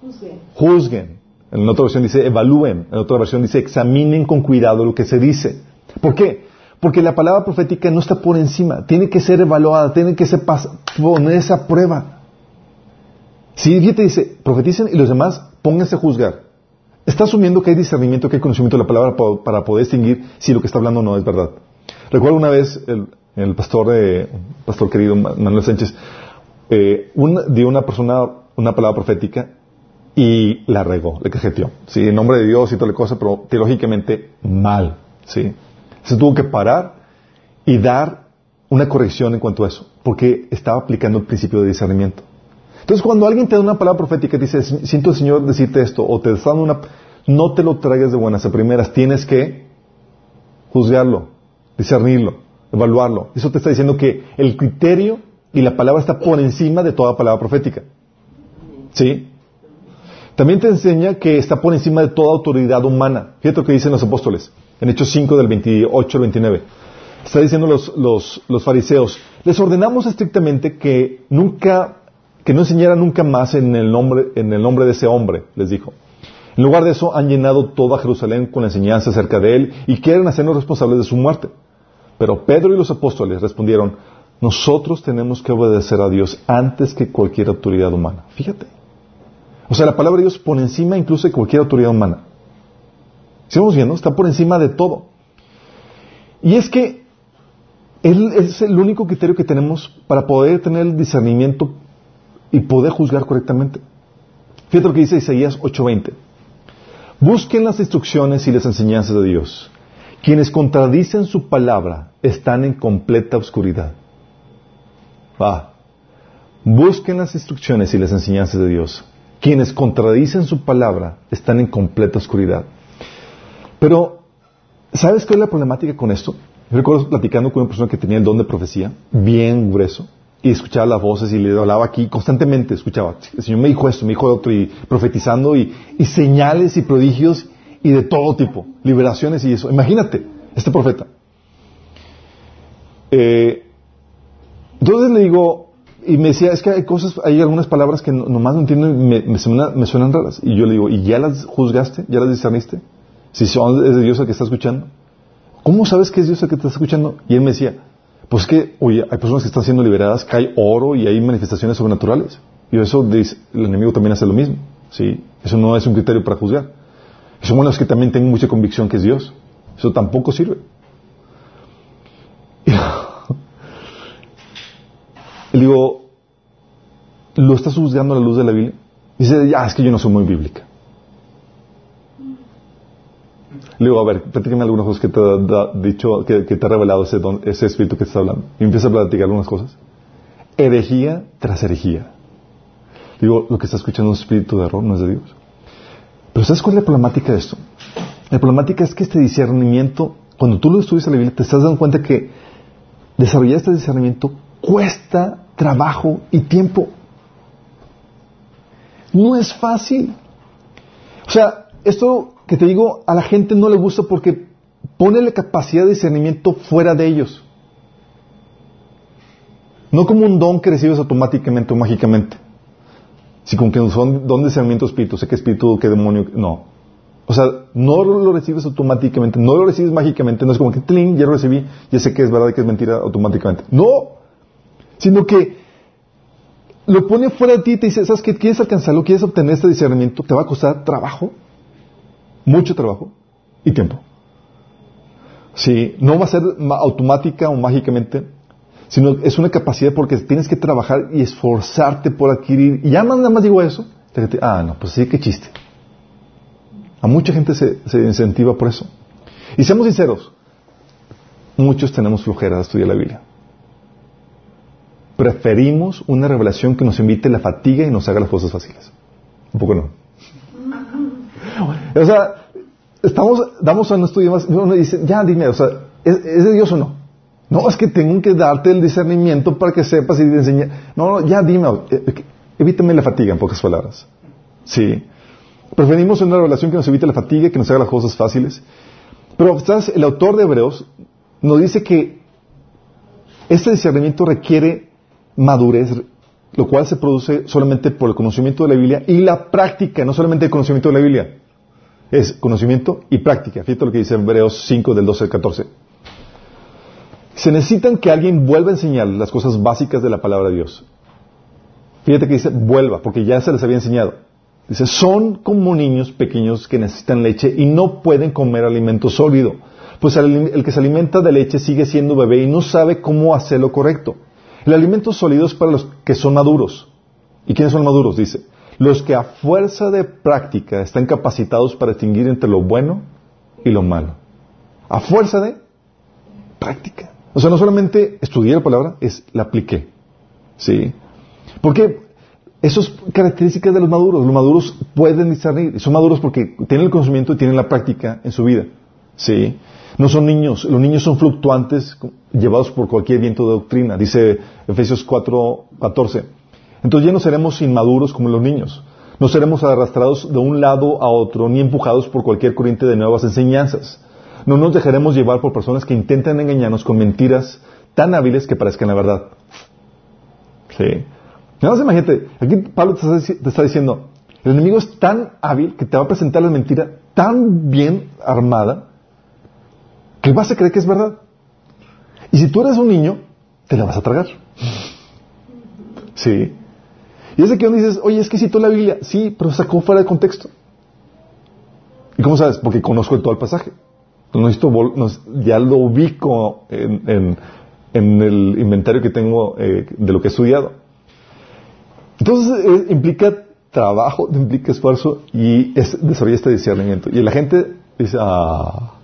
juzguen. juzguen. En otra versión dice evalúen, en otra versión dice examinen con cuidado lo que se dice. ¿Por qué? Porque la palabra profética no está por encima, tiene que ser evaluada, tiene que ser ponerse a prueba. Si te dice, profeticen y los demás pónganse a juzgar. Está asumiendo que hay discernimiento, que hay conocimiento de la palabra para poder distinguir si lo que está hablando no es verdad. Recuerdo una vez el, pastor, eh, pastor querido Manuel Sánchez, eh, dio una persona una palabra profética y la regó, le cajeteó. Sí, en nombre de Dios y toda la cosa, pero teológicamente mal. Sí. Se tuvo que parar y dar una corrección en cuanto a eso, porque estaba aplicando el principio de discernimiento. Entonces, cuando alguien te da una palabra profética y dice, siento el Señor decirte esto, o te está dando una, no te lo traigas de buenas a primeras, tienes que juzgarlo, discernirlo, evaluarlo. Eso te está diciendo que el criterio y la palabra está por encima de toda palabra profética. ¿Sí? También te enseña que está por encima de toda autoridad humana. Fíjate lo que dicen los apóstoles, en Hechos 5 del 28 al 29. Está diciendo los, los, fariseos, les ordenamos estrictamente que nunca, que no enseñaran nunca más en el nombre, en el nombre de ese hombre, les dijo. En lugar de eso, han llenado toda Jerusalén con la enseñanza acerca de él y quieren hacernos responsables de su muerte. Pero Pedro y los apóstoles respondieron, nosotros tenemos que obedecer a Dios antes que cualquier autoridad humana. Fíjate. O sea, la palabra de Dios por encima incluso de cualquier autoridad humana. ¿Sigamos viendo? Está por encima de todo. Y es que Él es el único criterio que tenemos para poder tener el discernimiento y poder juzgar correctamente. Fíjate lo que dice Isaías 8:20. Busquen las instrucciones y las enseñanzas de Dios. Quienes contradicen su palabra están en completa oscuridad. Va. Busquen las instrucciones y las enseñanzas de Dios. Quienes contradicen su palabra están en completa oscuridad. Pero, ¿sabes qué es la problemática con esto? Yo recuerdo platicando con una persona que tenía el don de profecía, bien grueso, y escuchaba las voces y le hablaba aquí constantemente, escuchaba, el Señor me dijo esto, me dijo otro, y profetizando, y, señales y prodigios, y de todo tipo, liberaciones y eso. Imagínate, este profeta. Eh, entonces le digo, y me decía, es que hay cosas, hay algunas palabras que nomás no entiendo y me, suenan, raras. Y yo le digo, ¿y ya las juzgaste? ¿Ya las discerniste? Si son, es Dios el que está escuchando. ¿Cómo sabes que es Dios el que está escuchando? Y él me decía, pues que, oye, hay personas que están siendo liberadas, hay oro y hay manifestaciones sobrenaturales. Y eso el enemigo también hace lo mismo. ¿sí? Eso no es un criterio para juzgar. Y son buenos que también tengo mucha convicción que es Dios. Eso tampoco sirve. Y digo, ¿lo estás juzgando a la luz de la Biblia? Dice, ya, es que yo no soy muy bíblica. Le digo, a ver, platícame algunas cosas que te ha dicho, que, te ha revelado ese, ese espíritu que te está hablando. Y empieza a platicar algunas cosas. Herejía tras herejía. Digo, lo que está escuchando es un espíritu de error, no es de Dios. Pero ¿sabes cuál es la problemática de esto? La problemática es que este discernimiento, cuando tú lo estudias en la Biblia, te estás dando cuenta que desarrollar este discernimiento cuesta trabajo y tiempo. No es fácil. O sea, esto que te digo a la gente no le gusta porque pone la capacidad de discernimiento fuera de ellos. No como un don que recibes automáticamente o mágicamente. Si como que son don de discernimiento espíritu, sé qué espíritu, qué demonio, no. O sea, no lo recibes automáticamente, no lo recibes mágicamente, no es como que, tling, ya lo recibí, ya sé que es verdad y que es mentira automáticamente. No, sino que lo pone fuera de ti y te dice, ¿sabes qué? ¿Quieres alcanzarlo? ¿Quieres obtener este discernimiento? Te va a costar trabajo, mucho trabajo y tiempo. Sí, no va a ser automática o mágicamente, sino es una capacidad porque tienes que trabajar y esforzarte por adquirir. Y ya nada más digo eso, ah, no, pues sí, qué chiste. A mucha gente se, se incentiva por eso. Y seamos sinceros, muchos tenemos flojera de estudiar la Biblia. Preferimos una revelación que nos invite a la fatiga y nos haga las cosas fáciles. Un poco no. O sea, estamos, damos a un estudio más, uno dice, ya dime, o sea, ¿es, de Dios o no? No, es que tengo que darte el discernimiento para que sepas y te enseñe. No, no, ya dime, eh, evítame la fatiga, en pocas palabras. Sí. Preferimos una revelación que nos evite la fatiga, que nos haga las cosas fáciles. Pero, ¿sabes? El autor de Hebreos nos dice que este discernimiento requiere madurez, lo cual se produce solamente por el conocimiento de la Biblia y la práctica, no solamente el conocimiento de la Biblia, es conocimiento y práctica. Fíjate lo que dice Hebreos 5 del 12 al 14. Se necesitan que alguien vuelva a enseñar las cosas básicas de la palabra de Dios. Fíjate que dice vuelva, porque ya se les había enseñado. Dice, son como niños pequeños que necesitan leche y no pueden comer alimento sólido. Pues el, que se alimenta de leche sigue siendo bebé y no sabe cómo hacer lo correcto. El alimento sólido es para los que son maduros. ¿Y quiénes son maduros? Dice, los que a fuerza de práctica están capacitados para distinguir entre lo bueno y lo malo. A fuerza de práctica. O sea, no solamente estudié la palabra, es la apliqué. ¿Sí? Porque eso es características de los maduros. Los maduros pueden discernir. Son maduros porque tienen el conocimiento y tienen la práctica en su vida. ¿Sí? No son niños. Los niños son fluctuantes llevados por cualquier viento de doctrina. Dice Efesios 4, 14. Entonces ya no seremos inmaduros como los niños. No seremos arrastrados de un lado a otro ni empujados por cualquier corriente de nuevas enseñanzas. No nos dejaremos llevar por personas que intentan engañarnos con mentiras tan hábiles que parezcan la verdad. Sí. Nada más imagínate, aquí Pablo te está, diciendo, el enemigo es tan hábil que te va a presentar la mentira tan bien armada que vas a creer que es verdad. Y si tú eres un niño, te la vas a tragar. Sí. Y es de que dices, oye, es que citó la Biblia. Sí, pero sacó fuera de contexto. ¿Y cómo sabes? Porque conozco todo el pasaje. ya lo ubico en, el inventario que tengo eh, de lo que he estudiado. Entonces eh, implica trabajo, implica esfuerzo y es, desarrolla este discernimiento. Y la gente dice, ah,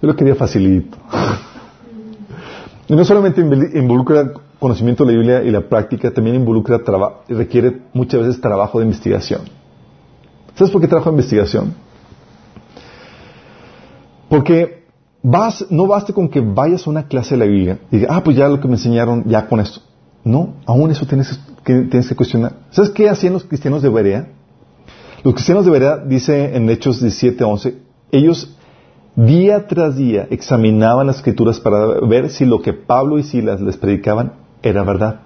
yo lo quería facilito. y no solamente involucra conocimiento de la Biblia y la práctica, también involucra trabajo, requiere muchas veces trabajo de investigación. ¿Sabes por qué trabajo de investigación? Porque vas, no basta con que vayas a una clase de la Biblia y digas, ah, pues ya lo que me enseñaron, ya con esto. No, aún eso tienes que, tienes que cuestionar. ¿Sabes qué hacían los cristianos de Berea? Los cristianos de Berea, dice en Hechos 17, 11, ellos día tras día examinaban las escrituras para ver si lo que Pablo y Silas les predicaban era verdad.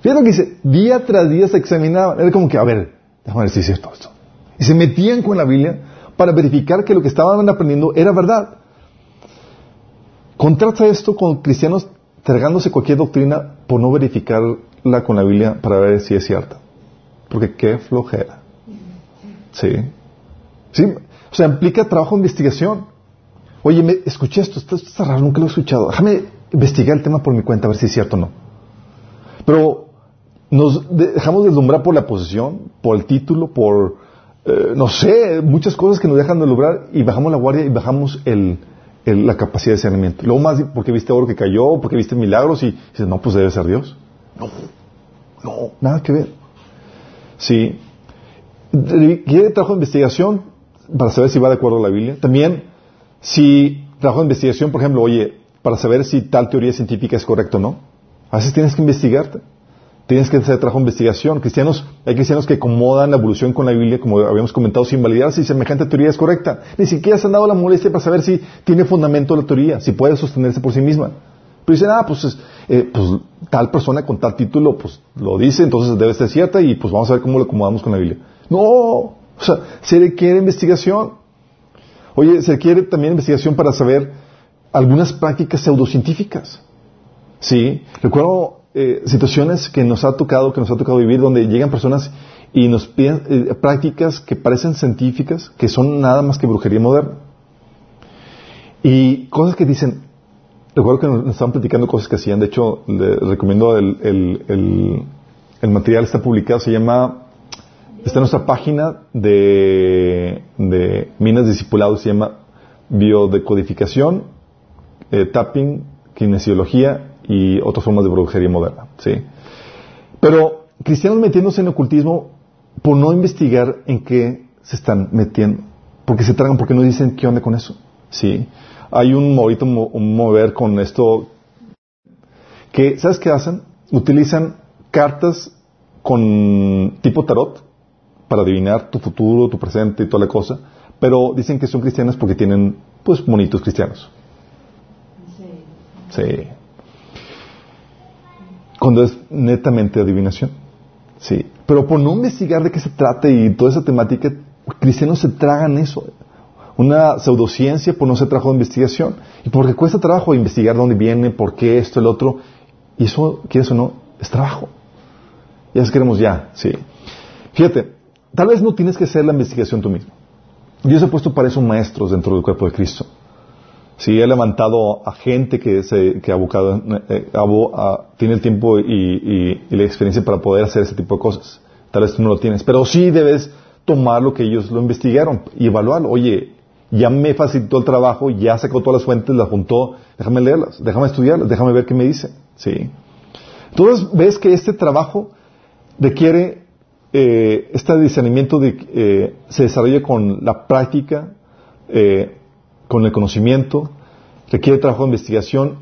Fíjate lo que dice, día tras día se examinaban. Era como que, a ver, déjame ver si es cierto esto. Y se metían con la Biblia para verificar que lo que estaban aprendiendo era verdad. Contrasta esto con cristianos tragándose cualquier doctrina por no verificarla con la Biblia para ver si es cierta. Porque qué flojera. ¿Sí? ¿Sí? O sea, implica trabajo de investigación. Oye, me, escuché esto, esto está raro, nunca lo he escuchado. Déjame investigar el tema por mi cuenta, a ver si es cierto o no. Pero nos dejamos deslumbrar por la posición, por el título, por eh, no sé, muchas cosas que nos dejan de lograr y bajamos la guardia y bajamos el, la capacidad de discernimiento. Luego más porque viste oro que cayó, porque viste milagros y dices, no, pues debe ser Dios. No, no, nada que ver. Sí. ¿Quiere trabajo de investigación para saber si va de acuerdo a la Biblia? También, si trabajo de investigación, por ejemplo, oye, para saber si tal teoría científica es correcta o no, a veces tienes que investigarte. Tienes que hacer trabajo de investigación. Cristianos, hay cristianos que acomodan la evolución con la Biblia, como habíamos comentado, sin validar si semejante teoría es correcta. Ni siquiera se han dado la molestia para saber si tiene fundamento la teoría, si puede sostenerse por sí misma. Pero dicen, ah, pues, eh, pues tal persona con tal título, pues lo dice, entonces debe ser cierta y pues vamos a ver cómo lo acomodamos con la Biblia. No, o sea, se requiere investigación. Oye, se requiere también investigación para saber algunas prácticas pseudocientíficas. Sí, recuerdo eh, situaciones que nos ha tocado, que nos ha tocado vivir, donde llegan personas y nos piden eh, prácticas que parecen científicas, que son nada más que brujería moderna. Y cosas que dicen, recuerdo que nos, estaban platicando cosas que hacían, de hecho, le recomiendo el, el, el, material, está publicado, se llama, está en nuestra página de, Minas Discipulados, se llama Biodecodificación, eh, Tapping, Kinesiología y otras formas de brujería moderna. ¿sí? Pero cristianos metiéndose en ocultismo por no investigar en qué se están metiendo. Porque se tragan, porque no dicen qué onda con eso. ¿sí? Hay un, un mover con esto que, ¿sabes qué hacen? Utilizan cartas con tipo tarot para adivinar tu futuro, tu presente y toda la cosa, pero dicen que son cristianos porque tienen, pues, monitos cristianos. Sí. Sí cuando es netamente adivinación. Sí. Pero por no investigar de qué se trata y toda esa temática, cristianos se tragan eso. Una pseudociencia por no ser trabajo de investigación. Y porque cuesta trabajo investigar dónde viene, por qué esto, el otro. Y eso, ¿quieres o no? Es trabajo. Ya queremos ya, sí. Fíjate, tal vez no tienes que hacer la investigación tú mismo. Dios ha puesto para eso maestros dentro del cuerpo de Cristo. Sí, he levantado a gente que, se, que ha buscado, eh, tiene el tiempo y, la experiencia para poder hacer ese tipo de cosas. Tal vez tú no lo tienes, pero sí debes tomar lo que ellos lo investigaron y evaluarlo. Oye, ya me facilitó el trabajo, ya sacó todas las fuentes, las juntó, déjame leerlas, déjame estudiarlas, déjame ver qué me dice. Sí. Entonces ves que este trabajo requiere, eh, este discernimiento de, eh, se desarrolla con la práctica, eh, con el conocimiento, requiere trabajo de investigación.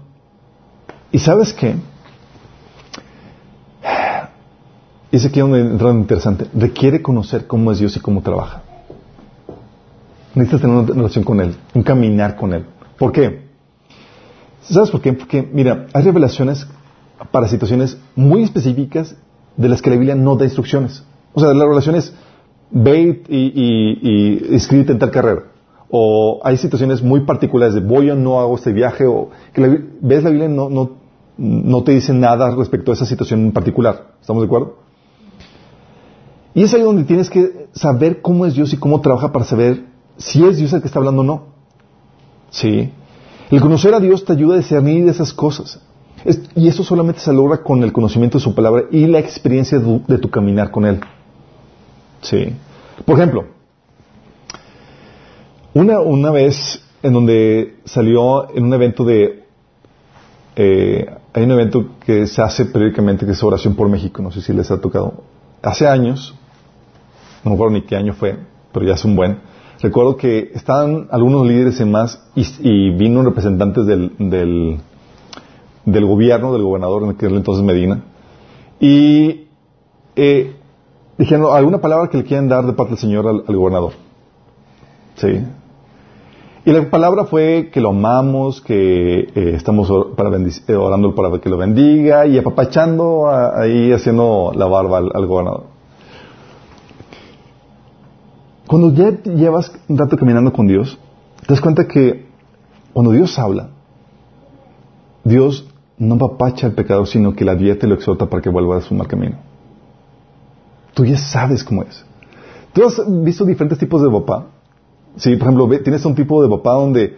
¿Y sabes qué? Y ese aquí es un interesante. Requiere conocer cómo es Dios y cómo trabaja. Necesitas tener una relación con Él, un caminar con Él. ¿Por qué? ¿Sabes por qué? Porque, mira, hay revelaciones para situaciones muy específicas de las que la Biblia no da instrucciones. O sea, la revelación es ve y, y, y inscríbete en tal carrera. O hay situaciones muy particulares de voy o no hago este viaje, o que ves la Biblia no, no, no te dice nada respecto a esa situación en particular. ¿Estamos de acuerdo? Y es ahí donde tienes que saber cómo es Dios y cómo trabaja para saber si es Dios el que está hablando o no. ¿Sí? El conocer a Dios te ayuda a discernir esas cosas. y eso solamente se logra con el conocimiento de su palabra y la experiencia de, de tu caminar con Él. ¿Sí? Por ejemplo, una, una vez en donde salió en un evento de... Eh, hay un evento que se hace periódicamente que es Oración por México, no sé si les ha tocado. Hace años, no me acuerdo ni qué año fue, pero ya es un buen. Recuerdo que estaban algunos líderes en más y, vino representantes del, del, del, gobierno, del gobernador en aquel entonces Medina, y eh, dijeron alguna palabra que le quieran dar de parte del Señor al, gobernador. Sí, y la palabra fue que lo amamos, que eh, estamos para eh, orando para que lo bendiga y apapachando ahí haciendo la barba al, gobernador. Cuando ya llevas un rato caminando con Dios, te das cuenta que cuando Dios habla, Dios no apapacha al pecador, sino que la advierte y lo exhorta para que vuelva a su mal camino. Tú ya sabes cómo es. Tú has visto diferentes tipos de papá Sí, por ejemplo, tienes un tipo de papá donde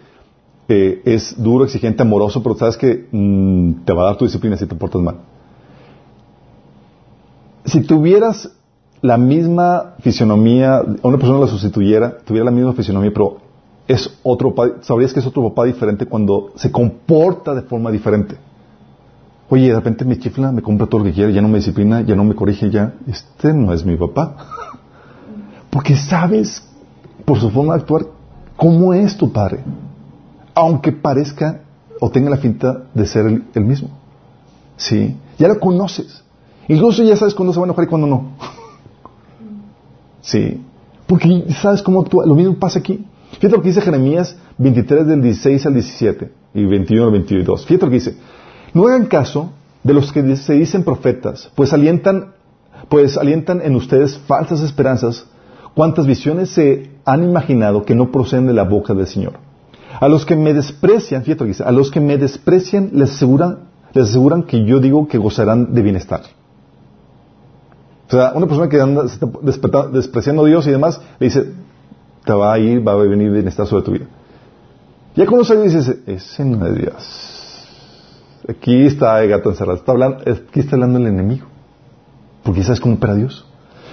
eh, es duro, exigente, amoroso, pero sabes que mm, te va a dar tu disciplina si te portas mal. Si tuvieras la misma fisionomía, una persona la sustituyera, tuviera la misma fisionomía, pero es otro papá, sabrías que es otro papá diferente cuando se comporta de forma diferente. Oye, de repente me chifla, me compra todo lo que quiere, ya no me disciplina, ya no me corrige, ya. Este no es mi papá. Porque sabes, por su forma de actuar, cómo es tu padre. Aunque parezca o tenga la finta de ser el, mismo. ¿Sí? Ya lo conoces. Incluso ya sabes cuándo se va a enojar y cuándo no. ¿Sí? Porque sabes cómo actúa. Lo mismo pasa aquí. Fíjate lo que dice Jeremías 23 del 16 al 17 y 21 al 22. Fíjate lo que dice. No hagan caso de los que se dicen profetas, pues alientan, pues alientan en ustedes falsas esperanzas, cuantas visiones se han imaginado que no proceden de la boca del Señor. A los que me desprecian, fíjate que dice, a los que me desprecian les aseguran, les aseguran que yo digo que gozarán de bienestar. O sea, una persona que anda despreciando a Dios y demás, le dice, te va a ir, va a venir bienestar sobre tu vida. Ya cuando se dices, ese no es Dios. Aquí está el gato encerrado. Está hablando, aquí está hablando el enemigo. Porque sabes cómo opera Dios.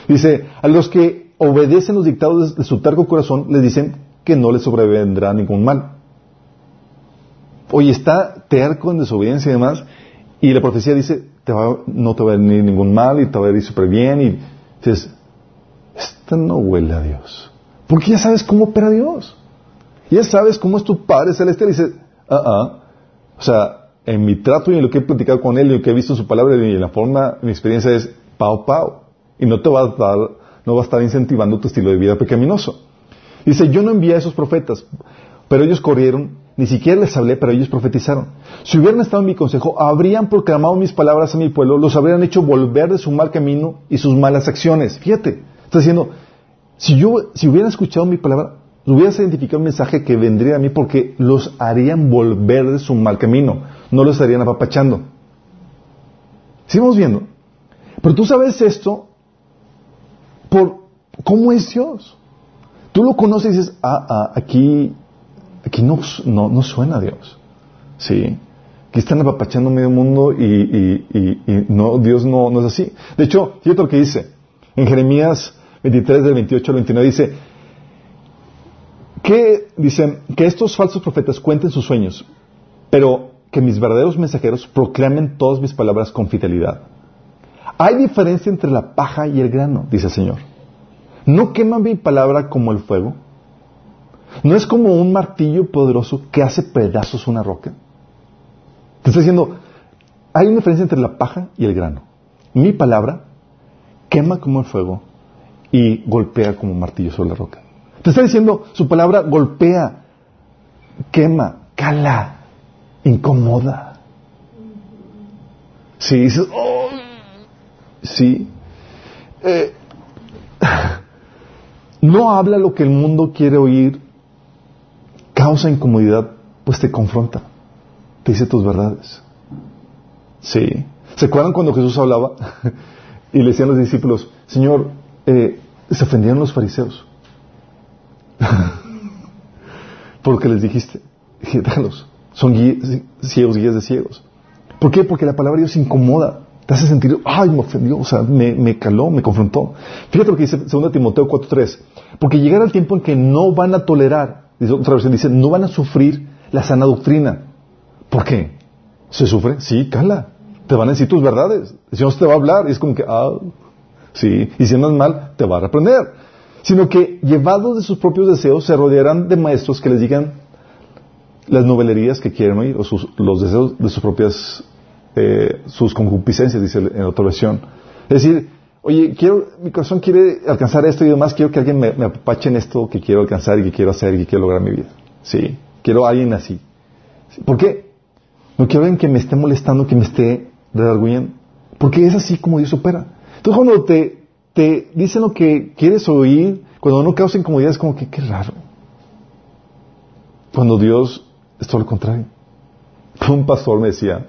Dice, a los que obedecen los dictados de su terco corazón, les dicen que no les sobrevendrá ningún mal. Oye, está terco en desobediencia y demás, y la profecía dice, no te va a venir ningún mal y te va a ir súper bien, y dices, esta no huele a Dios. Porque ya sabes cómo opera Dios. Ya sabes cómo es tu Padre Celestial. Y dices, ah, ah. O sea, en mi trato y en lo que he platicado con él y lo que he visto en su palabra y en la forma, mi experiencia es pao pao. Y no te va a dar, no va a estar incentivando tu estilo de vida pecaminoso. Dice, yo no envié a esos profetas, pero ellos corrieron, ni siquiera les hablé, pero ellos profetizaron. Si hubieran estado en mi consejo, habrían proclamado mis palabras a mi pueblo, los habrían hecho volver de su mal camino y sus malas acciones. Fíjate, está diciendo, si yo, si hubieran escuchado mi palabra, hubieras identificado un mensaje que vendría a mí porque los harían volver de su mal camino, no los estarían apapachando. Sigamos viendo. Pero tú sabes esto por cómo es Dios. Tú lo conoces y dices, ah, ah aquí, aquí no, no, suena a Dios. Sí. Aquí están apapachando medio mundo y, y, no, Dios no, no es así. De hecho, fíjate lo que dice. En Jeremías 23, del 28 al 29 dice, que dicen que estos falsos profetas cuenten sus sueños, pero que mis verdaderos mensajeros proclamen todas mis palabras con fidelidad. Hay diferencia entre la paja y el grano, dice el Señor. ¿No queman mi palabra como el fuego? ¿No es como un martillo poderoso que hace pedazos una roca? Te está diciendo, hay una diferencia entre la paja y el grano. Mi palabra quema como el fuego y golpea como un martillo sobre la roca. Te está diciendo, su palabra golpea, quema, cala, incomoda. Si dices, oh, sí, eh, no habla lo que el mundo quiere oír, causa incomodidad, pues te confronta, te dice tus verdades. Sí. ¿Se acuerdan cuando Jesús hablaba y le decían a los discípulos, Señor, eh, se ofendieron los fariseos? Porque les dijiste, déjalos, son ciegos, guías de ciegos. ¿Por qué? Porque la palabra de Dios incomoda, te hace sentir, ay, me ofendió, o sea, me, caló, me confrontó. Fíjate lo que dice 2 Timoteo 4.3, porque llegará el tiempo en que no van a tolerar, dice otra vez, dice, no van a sufrir la sana doctrina. ¿Por qué? ¿Se sufre? Sí, cala. Te van a decir tus verdades. El Señor te va a hablar y es como que, ah, sí, y si andas mal, te va a reprender sino que llevados de sus propios deseos se rodearán de maestros que les digan las novelerías que quieren oír o los deseos de sus propias eh, sus concupiscencias dice en otra versión. Es decir oye quiero mi corazón quiere alcanzar esto y demás quiero que alguien me, apache en esto que quiero alcanzar y que quiero hacer y que quiero lograr mi vida. Sí quiero a alguien así. ¿por qué? no quiero alguien que me esté molestando que me esté redarguyendo. Porque es así como Dios opera. Entonces cuando te te dicen lo que quieres oír, cuando no causa incomodidad, es como que qué raro. Cuando Dios es todo lo contrario. Un pastor me decía,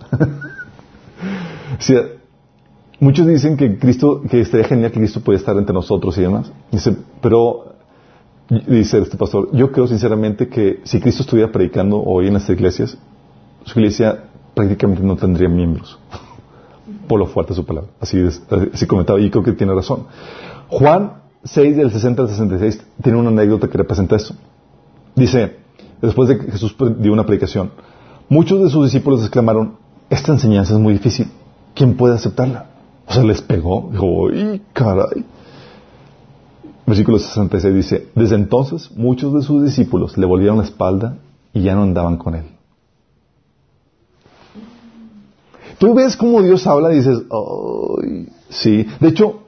muchos dicen que Cristo, que estaría genial que Cristo puede estar entre nosotros y demás. Dice, pero, dice este pastor, yo creo sinceramente que si Cristo estuviera predicando hoy en estas iglesias, su iglesia prácticamente no tendría miembros por lo fuerte de su palabra. Así, así comentaba y creo que tiene razón. Juan 6, del 60 al 66, tiene una anécdota que representa eso. Dice, después de que Jesús dio una predicación, muchos de sus discípulos exclamaron, esta enseñanza es muy difícil, ¿quién puede aceptarla? O sea, les pegó, dijo, ¡ay, caray! Versículo 66 dice, desde entonces muchos de sus discípulos le volvieron la espalda y ya no andaban con él. Tú ves cómo Dios habla y dices, ¡ay! Sí. De hecho,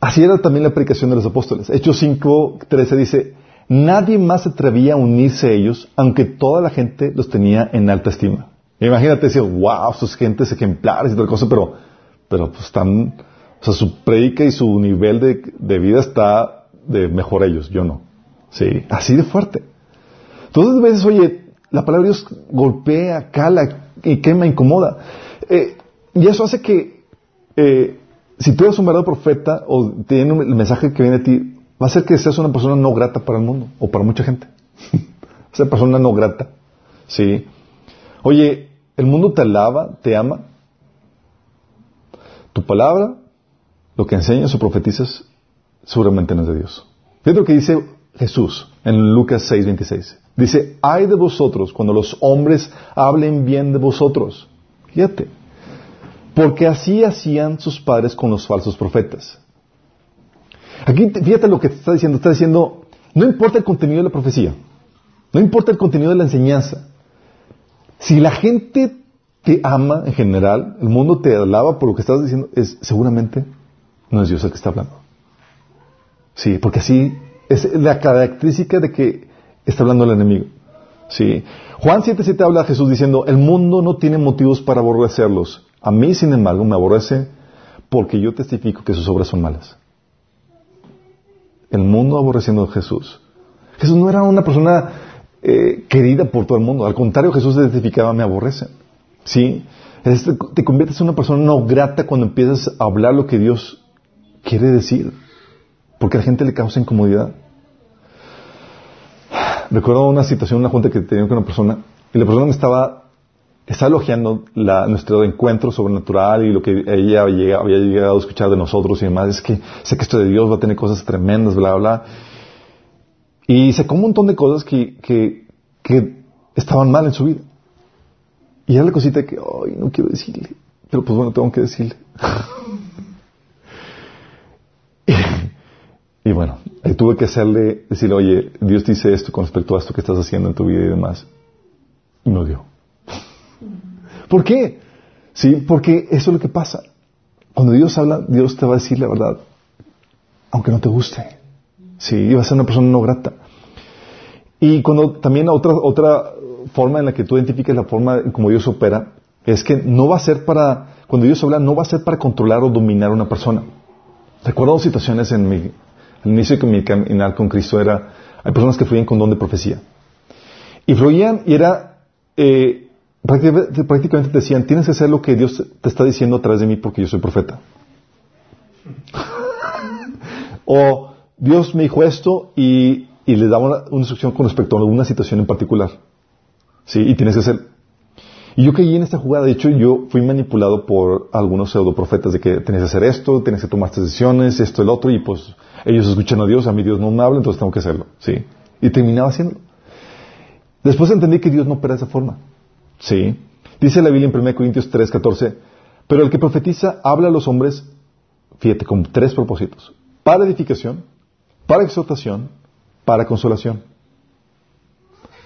así era también la predicación de los apóstoles. Hechos 5, 13 dice, nadie más se atrevía a unirse a ellos, aunque toda la gente los tenía en alta estima. Imagínate decir, wow, sus gentes ejemplares y tal cosa, pero, pero pues están, o sea, su predica y su nivel de, vida está de mejor ellos, yo no. Sí, así de fuerte. Entonces, a veces, oye, la palabra de Dios golpea, cala y quema, incomoda. Eh, y eso hace que, eh, si tú eres un verdadero profeta o tienes el mensaje que viene a ti, va a ser que seas una persona no grata para el mundo o para mucha gente. Esa persona no grata. Sí. Oye, el mundo te alaba, te ama. Tu palabra, lo que enseñas o profetizas, seguramente no es de Dios. Fíjate lo que dice Jesús en Lucas 6:26. Dice, ay de vosotros cuando los hombres hablen bien de vosotros. Fíjate. Porque así hacían sus padres con los falsos profetas. Aquí, fíjate lo que te está diciendo. Está diciendo, no importa el contenido de la profecía. No importa el contenido de la enseñanza. Si la gente te ama en general, el mundo te alaba por lo que estás diciendo, es seguramente no es Dios el que está hablando. Sí, porque así es la característica de que está hablando el enemigo. Sí. Juan 7:7 habla a Jesús diciendo, el mundo no tiene motivos para aborrecerlos. A mí, sin embargo, me aborrece porque yo testifico que sus obras son malas. El mundo aborreciendo a Jesús. Jesús no era una persona eh, querida por todo el mundo. Al contrario, Jesús identificaba, me aborrece. ¿Sí? te conviertes en una persona no grata cuando empiezas a hablar lo que Dios quiere decir. Porque a la gente le causa incomodidad. Recuerdo una situación, una junta que tenía con una persona, y la persona me estaba, estaba elogiando nuestro encuentro sobrenatural y lo que ella había llegado a escuchar de nosotros y demás. Es que sé que esto de Dios va a tener cosas tremendas, bla, bla. Y sacó un montón de cosas que, estaban mal en su vida. Y era la cosita que, ay, no quiero decirle. Pero pues bueno, tengo que decirle. y, bueno, tuve que hacerle, decirle, oye, Dios dice esto con respecto a esto que estás haciendo en tu vida y demás. Y no dio. ¿Por qué? Sí, porque eso es lo que pasa. Cuando Dios habla, Dios te va a decir la verdad, aunque no te guste. Sí, va a ser una persona no grata. Y cuando también otra, otra forma en la que tú identifiques la forma como Dios opera, es que no va a ser para, cuando Dios habla, no va a ser para controlar o dominar a una persona. Recuerdo situaciones en mi, al inicio de mi caminar con Cristo era, hay personas que fluían con don de profecía. Y fluían y era, eh, prácticamente, prácticamente te decían, tienes que hacer lo que Dios te está diciendo a través de mí porque yo soy profeta. o Dios me dijo esto y, y les daba una, instrucción con respecto a alguna situación en particular. ¿Sí? Y tienes que hacer. Y yo caí en esta jugada. De hecho, yo fui manipulado por algunos pseudoprofetas de que tienes que hacer esto, tienes que tomar estas decisiones, esto, el otro, y pues ellos escuchan a Dios, a mí Dios no me habla, entonces tengo que hacerlo. ¿Sí? Y terminaba haciéndolo. Después entendí que Dios no opera de esa forma. ¿Sí? Dice la Biblia en 1 Corintios 3, 14, pero el que profetiza habla a los hombres, fíjate, con tres propósitos. Para edificación, para exhortación, para consolación.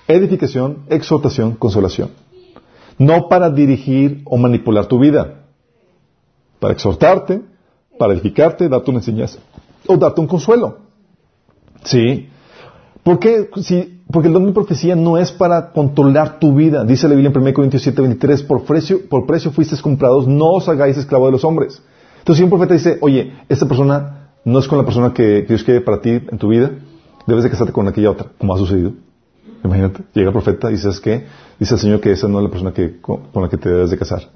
Edificación, exhortación, consolación. No para dirigir o manipular tu vida. Para exhortarte, para edificarte, darte una enseñanza o darte un consuelo. ¿Sí? ¿Por qué? porque el don de profecía no es para controlar tu vida. Dice la Biblia en 1 Corintios 7, 23, por precio, por precio fuisteis comprados, no os hagáis esclavo de los hombres. Entonces si un profeta dice, oye, esta persona no es con la persona que Dios quiere para ti en tu vida, debes de casarte con aquella otra, como ha sucedido. Imagínate, llega el profeta y dices que, dice el Señor que esa no es la persona que, con, la que te debes de casar.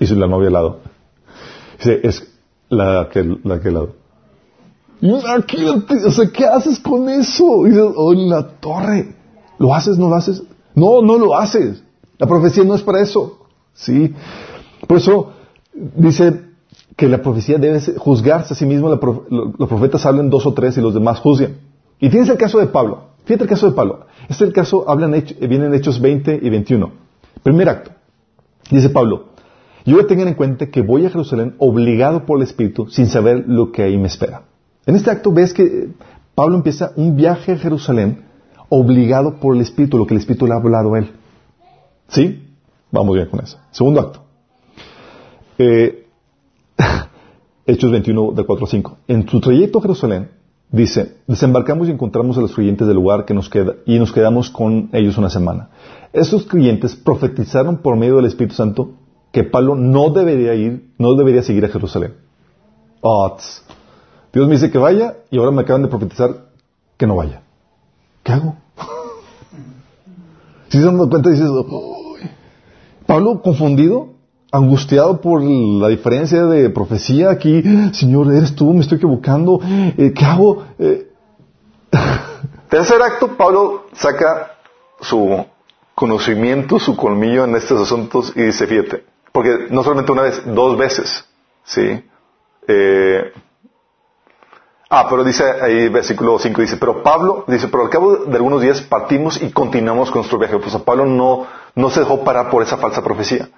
Hizo la novia al lado. Dice, es la que, la que al lado. Aquí, o sea, ¿qué haces con eso? Y dices, oh, la torre. ¿Lo haces? ¿No lo haces? No, no lo haces. La profecía no es para eso. ¿Sí? Por eso, dice que la profecía debe juzgarse a sí mismo. los profetas hablan dos o tres y los demás juzgan. Y tienes el caso de Pablo. Fíjate el caso de Pablo. Este es el caso, hablan, vienen en Hechos 20 y 21. Primer acto. Dice Pablo, yo tener en cuenta que voy a Jerusalén obligado por el Espíritu sin saber lo que ahí me espera. En este acto ves que Pablo empieza un viaje a Jerusalén obligado por el Espíritu, lo que el Espíritu le ha hablado a él. ¿Sí? Vamos bien con eso. Segundo acto. Eh, Hechos 21, de 4 a 5. En su trayecto a Jerusalén, dice, desembarcamos y encontramos a los creyentes del lugar que nos queda, y nos quedamos con ellos una semana. Estos creyentes profetizaron por medio del Espíritu Santo que Pablo no debería ir, no debería seguir a Jerusalén. Oh, Dios me dice que vaya y ahora me acaban de profetizar que no vaya. ¿Qué hago? Si se dan cuenta, dices, Pablo confundido, angustiado por la diferencia de profecía aquí, Señor, eres tú, me estoy equivocando, eh, ¿qué hago? Eh, tercer acto, Pablo saca su conocimiento, su colmillo en estos asuntos y dice, fíjate, porque no solamente una vez, dos veces, ¿sí? Eh, Ah, pero dice ahí, versículo 5, dice, pero Pablo, dice, pero al cabo de algunos días partimos y continuamos con nuestro viaje. Pues a Pablo no, no se dejó parar por esa falsa profecía.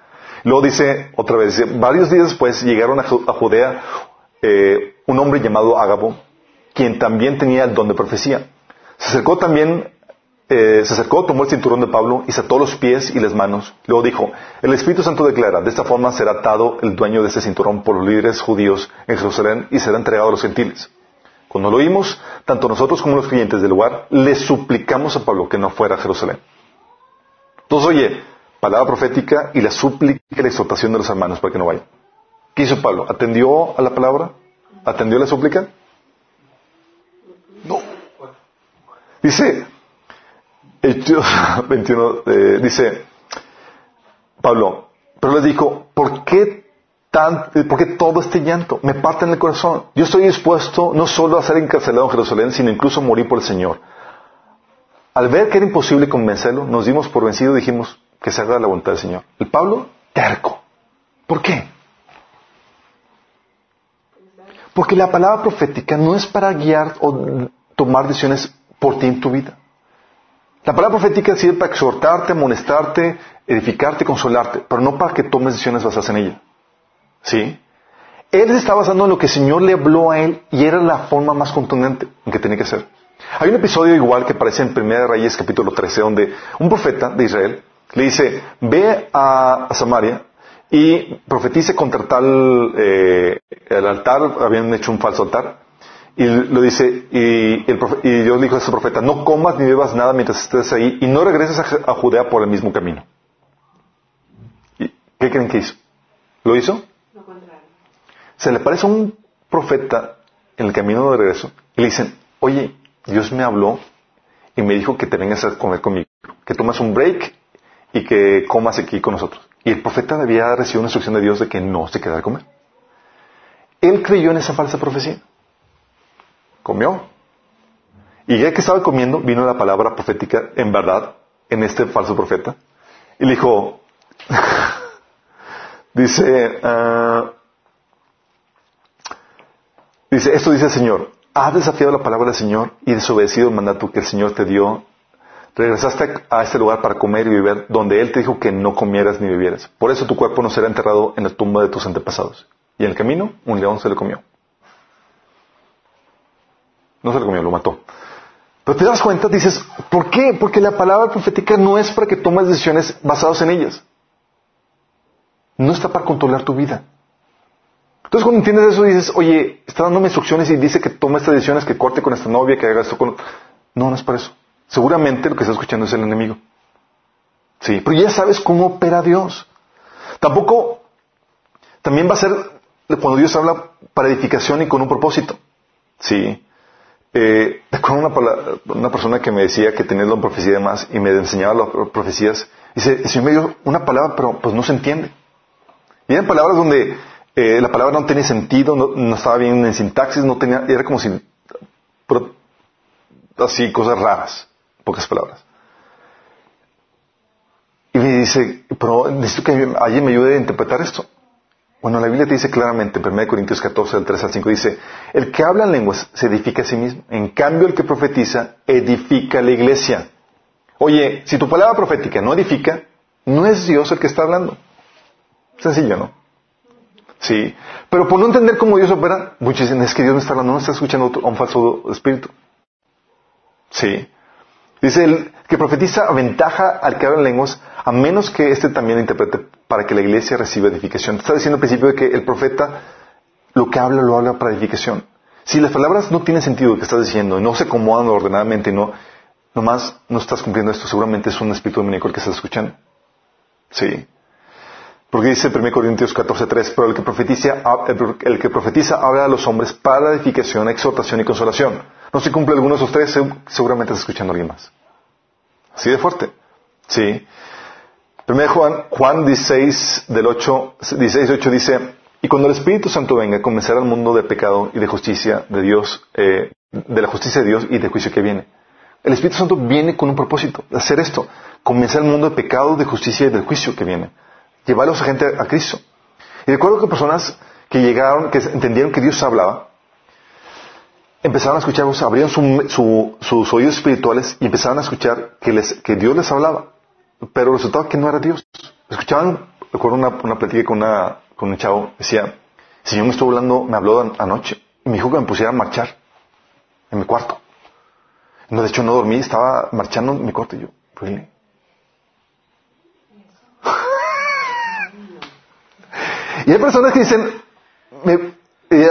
Luego dice, otra vez, dice, varios días después llegaron a, Judea eh, un hombre llamado Ágabo, quien también tenía el don de profecía. Se acercó también, eh, se acercó, tomó el cinturón de Pablo y se ató los pies y las manos. Luego dijo, el Espíritu Santo declara, de esta forma será atado el dueño de ese cinturón por los líderes judíos en Jerusalén y será entregado a los gentiles. Cuando lo oímos, tanto nosotros como los clientes del lugar, le suplicamos a Pablo que no fuera a Jerusalén. Entonces, oye, palabra profética y la súplica y la exhortación de los hermanos para que no vayan. ¿Qué hizo Pablo? ¿Atendió a la palabra? ¿Atendió a la súplica? No. Dice, Hechos 21, eh, dice, Pablo, pero le dijo, ¿por qué porque todo este llanto me parte en el corazón. Yo estoy dispuesto no solo a ser encarcelado en Jerusalén, sino incluso a morir por el Señor. Al ver que era imposible convencerlo, nos dimos por vencido y dijimos que se haga la voluntad del Señor. El Pablo, terco. ¿Por qué? Porque la palabra profética no es para guiar o tomar decisiones por ti en tu vida. La palabra profética sirve para exhortarte, amonestarte, edificarte, consolarte, pero no para que tomes decisiones basadas en ella. ¿Sí? Él se estaba basando en lo que el Señor le habló a él y era la forma más contundente en que tenía que ser. Hay un episodio igual que aparece en Primera Reyes capítulo 13 donde un profeta de Israel le dice, ve a, Samaria y profetice contra tal eh, el altar, habían hecho un falso altar, y lo dice, y, Dios dijo a ese profeta, no comas ni bebas nada mientras estés ahí y no regreses a Judea por el mismo camino. ¿Qué creen que hizo? ¿Lo hizo? Se le parece a un profeta en el camino de regreso y le dicen, oye, Dios me habló y me dijo que te vengas a comer conmigo, que tomas un break y que comas aquí con nosotros. Y el profeta había recibido una instrucción de Dios de que no se quedara a comer. Él creyó en esa falsa profecía. Comió. Y ya que estaba comiendo, vino la palabra profética en verdad en este falso profeta. Y le dijo, dice, uh, Dice, esto dice el Señor, has desafiado la palabra del Señor y desobedecido el mandato que el Señor te dio. Regresaste a este lugar para comer y beber, donde Él te dijo que no comieras ni bebieras. Por eso tu cuerpo no será enterrado en la tumba de tus antepasados. Y en el camino, un león se le comió. No se le comió, lo mató. Pero te das cuenta, dices, ¿por qué? Porque la palabra profética no es para que tomes decisiones basadas en ellas. No está para controlar tu vida. Entonces cuando entiendes eso dices, oye, está dándome instrucciones y dice que tome estas decisiones, que corte con esta novia, que haga esto con... No, no es para eso. Seguramente lo que está escuchando es el enemigo. Sí, pero ya sabes cómo opera Dios. Tampoco, también va a ser cuando Dios habla para edificación y con un propósito. Sí. Eh, una, una, persona que me decía que tenía la profecía y demás y me enseñaba las profecías. Dice, el Señor me dio una palabra, pero pues no se entiende. Y eran palabras donde eh, la palabra no tenía sentido, no, estaba bien en sintaxis, no tenía, era como si, así, cosas raras, pocas palabras. Y me dice, pero necesito que alguien me ayude a interpretar esto. Bueno, la Biblia te dice claramente, en 1 Corintios 14, del 3 al 5, dice, el que habla en lenguas se edifica a sí mismo. En cambio, el que profetiza edifica a la iglesia. Oye, si tu palabra profética no edifica, no es Dios el que está hablando. Sencillo, ¿no? Sí. Pero por no entender cómo Dios opera, muchos dicen, es que Dios no está hablando, no está escuchando a un falso espíritu. Sí. Dice el que profetiza aventaja al que habla en lenguas, a menos que éste también interprete para que la iglesia reciba edificación. Está diciendo al principio de que el profeta lo que habla lo habla para edificación. Si las palabras no tienen sentido que estás diciendo no se acomodan ordenadamente no, nomás no estás cumpliendo esto, seguramente es un espíritu dominico el que estás escuchando. Sí. Porque dice 1 Corintios 14:3, pero el que, profetiza, el que profetiza habla a los hombres para edificación, exhortación y consolación. No se cumple alguno de esos tres, seguramente estás escuchando a alguien más. Así de fuerte. Sí. 1 Juan, Juan 16, del 8, 16, 8 dice, y cuando el Espíritu Santo venga, comenzará el mundo de pecado y de justicia de Dios, eh, de la justicia de Dios y de juicio que viene. El Espíritu Santo viene con un propósito, hacer esto, comenzar el mundo de pecado, de justicia y del juicio que viene. Llevarlos a gente a Cristo. Y recuerdo que personas que llegaron, que entendieron que Dios hablaba, empezaron a escuchar, abrieron sus oídos espirituales y empezaron a escuchar que, Dios les hablaba. Pero resultaba que no era Dios. Escuchaban, recuerdo una, una plática con, un chavo, decía, el Señor me estuvo hablando, me habló anoche y me dijo que me pusiera a marchar en mi cuarto. No, de hecho no dormí, estaba marchando en mi cuarto y yo, really? Y hay personas que dicen,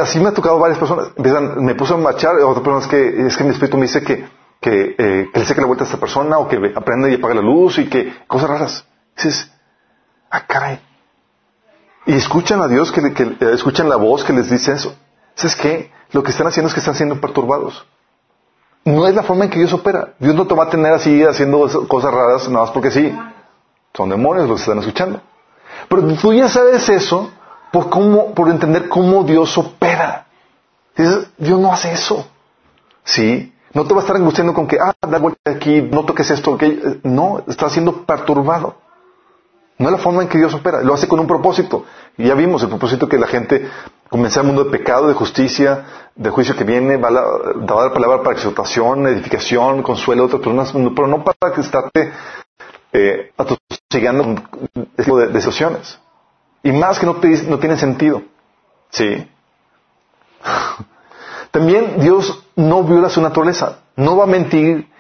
así me ha tocado varias personas. Empiezan, me puso a marchar, otras personas que es que mi espíritu me dice que, que, eh, que le saque la vuelta a esta persona o que aprenda y apague la luz y que cosas raras. dices, ah, caray. Y escuchan a Dios, que, que eh, escuchan la voz que les dice eso. ¿Sabes qué? Lo que están haciendo es que están siendo perturbados. No es la forma en que Dios opera. Dios no te va a tener así haciendo cosas raras nada más porque sí. Son demonios los que están escuchando. Pero tú ya sabes eso por, cómo, por entender cómo Dios opera. Dios no hace eso. ¿Sí? No te va a estar angustiando con que, ah, da vuelta aquí, no toques esto, que no, está siendo perturbado. No es la forma en que Dios opera, lo hace con un propósito. Y ya vimos el propósito que la gente comienza el mundo de pecado, de justicia, de juicio que viene, va a dar palabra para exhortación, edificación, consuelo a otras personas, pero no para que estarte eh, atosigando de, de situaciones. Y más que no, te, no tiene sentido. Sí. También Dios no viola su naturaleza. No va a mentir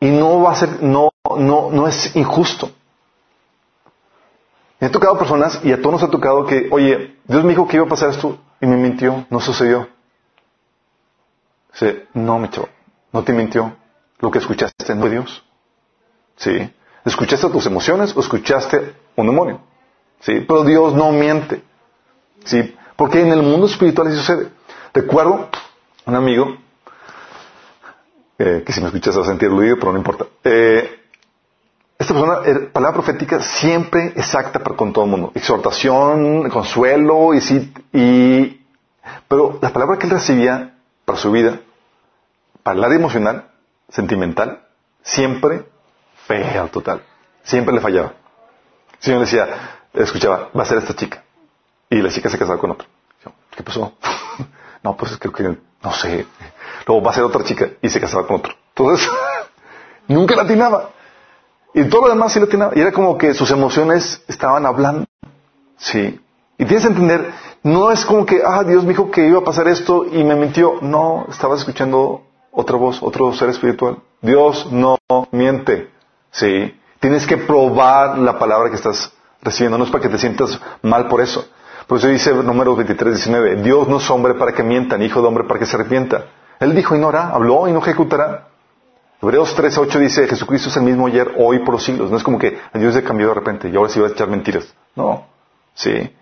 y no va a ser, no, no, no es injusto. Me ha tocado personas y a todos nos ha tocado que, oye, Dios me dijo que iba a pasar esto y me mintió, no sucedió. Sí, no, mi chavo, no te mintió. Lo que escuchaste no fue Dios. Sí. ¿Escuchaste tus emociones o escuchaste un demonio? ¿Sí? Pero Dios no miente. ¿Sí? Porque en el mundo espiritual eso sucede. Recuerdo un amigo, eh, que si me escuchas a sentir ruido, pero no importa. Eh, esta persona, palabra profética siempre exacta para con todo el mundo. Exhortación, consuelo, y sí, y, pero la palabra que él recibía para su vida, para el área emocional, sentimental, siempre fea total. Siempre le fallaba. El Señor decía, escuchaba, va a ser esta chica. Y la chica se casaba con otro. ¿Qué pasó? no, pues creo que, no sé. Luego va a ser otra chica y se casaba con otro. Entonces, nunca la atinaba. Y todo lo demás sí la atinaba. Y era como que sus emociones estaban hablando. Sí. Y tienes que entender, no es como que, ah, Dios me dijo que iba a pasar esto y me mintió. No, estabas escuchando otra voz, otro ser espiritual. Dios no miente. Sí. Tienes que probar la palabra que estás recibiendo. No es para que te sientas mal por eso. Por eso dice número 23, 19, Dios no es hombre para que mienta, ni hijo de hombre para que se arrepienta. Él dijo y no hará, habló y no ejecutará. Hebreos 3, 8 dice, Jesucristo es el mismo ayer, hoy, por los siglos. No es como que Dios se cambió de repente y ahora sí va a echar mentiras. No. Sí.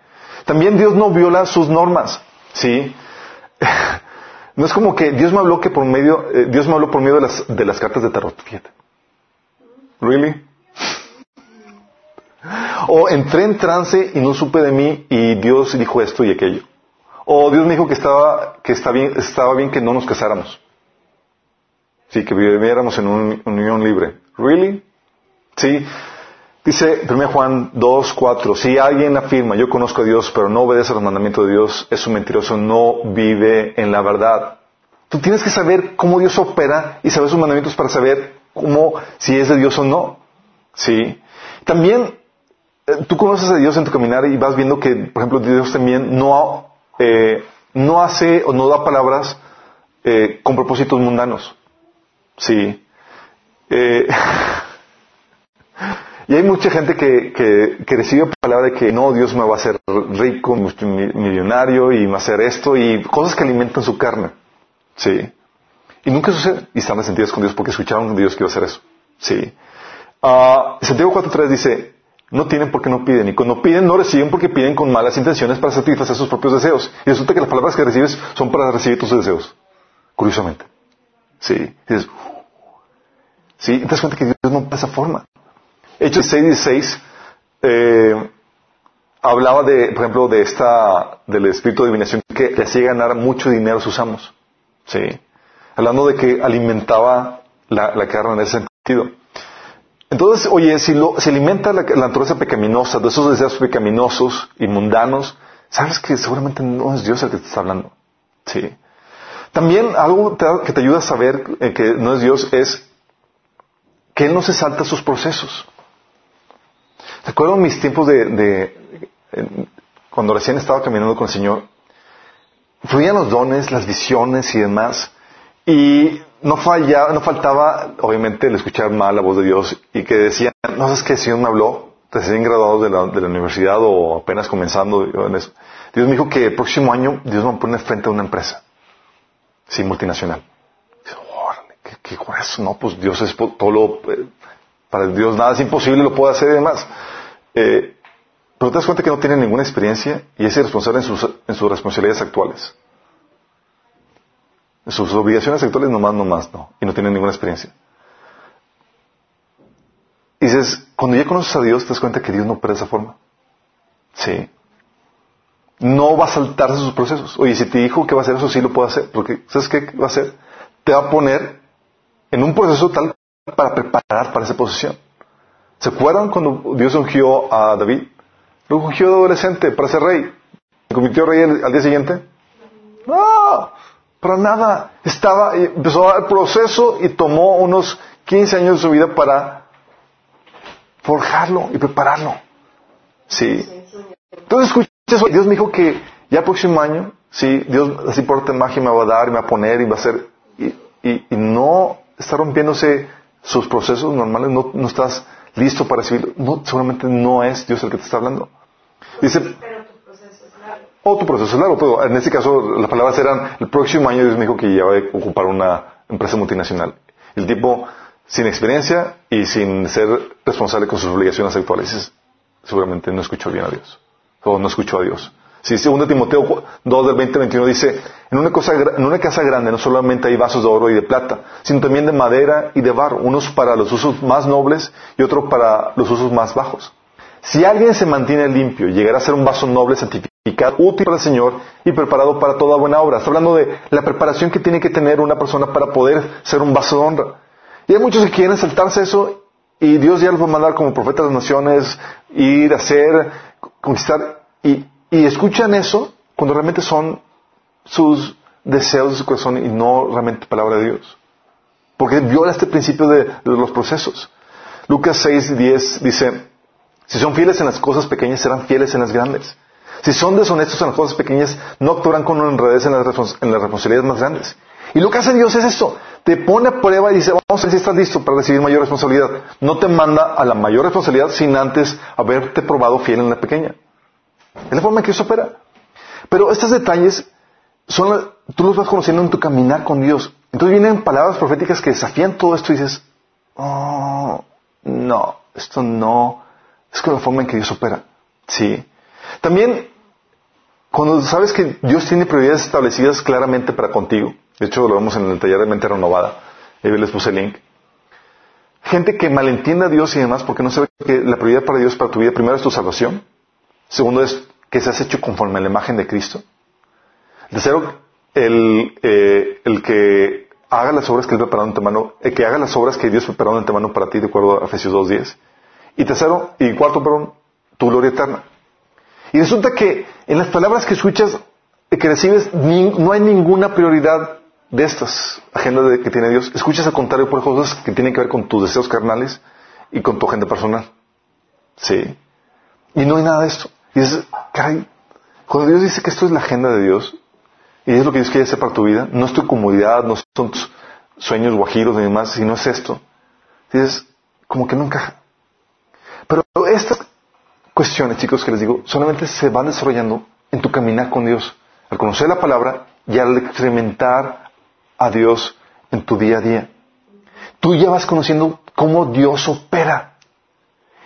También Dios no viola sus normas. Sí. No es como que Dios me habló que por medio, eh, Dios me habló por medio de las, de las cartas de tarot. Really? O entré en trance y no supe de mí y Dios dijo esto y aquello. O Dios me dijo que estaba, que está bien, estaba bien que no nos casáramos. Sí, que viviéramos en una unión libre. ¿Really? Sí. Dice 1 Juan 2, 4, si alguien afirma, yo conozco a Dios, pero no obedece a los mandamientos de Dios, es un mentiroso, no vive en la verdad. Tú tienes que saber cómo Dios opera y saber sus mandamientos para saber cómo, si es de Dios o no. ¿Sí? También, tú conoces a Dios en tu caminar y vas viendo que, por ejemplo, Dios también no, eh, no hace o no da palabras eh, con propósitos mundanos. ¿Sí? Y hay mucha gente que, que, recibe palabra de que no, Dios me va a hacer rico, millonario y me va a hacer esto y cosas que alimentan su carne. Sí. Y nunca sucede. Y están resentidos con Dios porque escucharon que Dios quiere hacer eso. Sí. Uh, Santiago 4.3 dice, no tienen porque no piden. Y cuando piden, no reciben porque piden con malas intenciones para satisfacer sus propios deseos. Y resulta que las palabras que recibes son para recibir tus deseos. Curiosamente. Sí. Dices, te das cuenta que Dios no esa forma. Hechos 6 eh, hablaba de, por ejemplo, de esta, del espíritu de adivinación que le hacía ganar mucho dinero a sus amos. Sí. Hablando de que alimentaba la, carne en ese sentido. Entonces, oye, si, lo, si alimenta la, naturaleza pecaminosa, de esos deseos pecaminosos y mundanos, sabes que seguramente no es Dios el que te está hablando. Sí. También algo que te ayuda a saber eh, que no es Dios es que Él no se salta sus procesos. Recuerdo mis tiempos de, cuando recién estaba caminando con el Señor, fluían los dones, las visiones y demás, y no fallaba, no faltaba, obviamente, el escuchar mal la voz de Dios y que decían, no sabes que el Señor me habló, recién graduado de la, de la universidad o apenas comenzando en eso. Dios me dijo que el próximo año Dios me va a poner frente a una empresa, sí, multinacional. ¿qué, qué eso? No, pues Dios es todo lo, eh, para Dios nada es imposible, lo puede hacer y demás. Eh, pero te das cuenta que no tiene ninguna experiencia y es irresponsable en sus, en sus responsabilidades actuales. Sus obligaciones actuales nomás, nomás, no. Y no tiene ninguna experiencia. Y dices, cuando ya conoces a Dios, te das cuenta que Dios no opera de esa forma. Sí. No va a saltarse sus procesos. Oye, si te dijo que va a hacer eso, sí lo puede hacer. Porque, ¿sabes qué va a hacer? Te va a poner en un proceso tal para preparar para esa posición. ¿Se acuerdan cuando Dios ungió a David? Lo ungió de adolescente para ser rey. ¿Se convirtió rey al, día siguiente? No, para nada. Estaba, empezó el proceso y tomó unos 15 años de su vida para forjarlo y prepararlo. Sí. Entonces escuchas, Dios me dijo que ya el próximo año, sí, Dios así por arte magia me va a dar y me va a poner y va a hacer, y, y, no está rompiéndose sus procesos normales, no, no estás listo para recibirlo. No, seguramente no es Dios el que te está hablando. Dice, es largo. O tu proceso es largo, pero en este caso las palabras eran, el próximo año Dios me dijo que ya va a ocupar una empresa multinacional. El tipo sin experiencia y sin ser responsable con sus obligaciones actuales, seguramente no escuchó bien a Dios. O no escuchó a Dios. Si segundo Timoteo 2 del 20 21 dice, en una, cosa, en una casa grande no solamente hay vasos de oro y de plata, sino también de madera y de barro, unos para los usos más nobles y otros para los usos más bajos. Si alguien se mantiene limpio, llegará a ser un vaso noble, santificado, útil para el Señor y preparado para toda buena obra. Está hablando de la preparación que tiene que tener una persona para poder ser un vaso de honra. Y hay muchos que quieren saltarse eso y Dios ya los va a mandar como profetas de las naciones, ir a hacer, conquistar y escuchan eso cuando realmente son sus deseos de su corazón y no realmente palabra de Dios. Porque viola este principio de, los procesos. Lucas 6, 10 dice, si son fieles en las cosas pequeñas, serán fieles en las grandes. Si son deshonestos en las cosas pequeñas, no actuarán con honradez en las, en las responsabilidades más grandes. Y lo que hace Dios es esto. Te pone a prueba y dice, vamos a ver si estás listo para recibir mayor responsabilidad. No te manda a la mayor responsabilidad sin antes haberte probado fiel en la pequeña. Es la forma en que eso opera. Pero estos detalles son, tú los vas conociendo en tu caminar con Dios. Entonces vienen palabras proféticas que desafían todo esto y dices, oh, no, esto no, es con la forma en que Dios opera. Sí. También, cuando sabes que Dios tiene prioridades establecidas claramente para contigo, de hecho lo vemos en el taller de mente renovada, ahí les puse el link, gente que malentiende a Dios y demás porque no sabe que la prioridad para Dios para tu vida primero es tu salvación, Segundo es que seas hecho conforme a la imagen de Cristo. Tercero, el, eh, el que haga las obras que Él preparó en antemano, el que haga las obras que Dios preparó en antemano para ti, de acuerdo a Efesios 2.10. Y tercero, y cuarto, perdón, tu gloria eterna. Y resulta que en las palabras que escuchas, eh, que recibes, no hay ninguna prioridad de estas agendas que tiene Dios. Escuchas al contrario por cosas que tienen que ver con tus deseos carnales y con tu agenda personal. Sí. Y no hay nada de esto. Y dices, caray, cuando Dios dice que esto es la agenda de Dios, y es lo que Dios quiere hacer para tu vida, no es tu comodidad, no son tus sueños guajiros ni demás, sino es esto. Dices, como que no encaja. Pero estas cuestiones, chicos, que les digo, solamente se van desarrollando en tu caminar con Dios. Al conocer la palabra y al experimentar a Dios en tu día a día. Tú ya vas conociendo cómo Dios opera.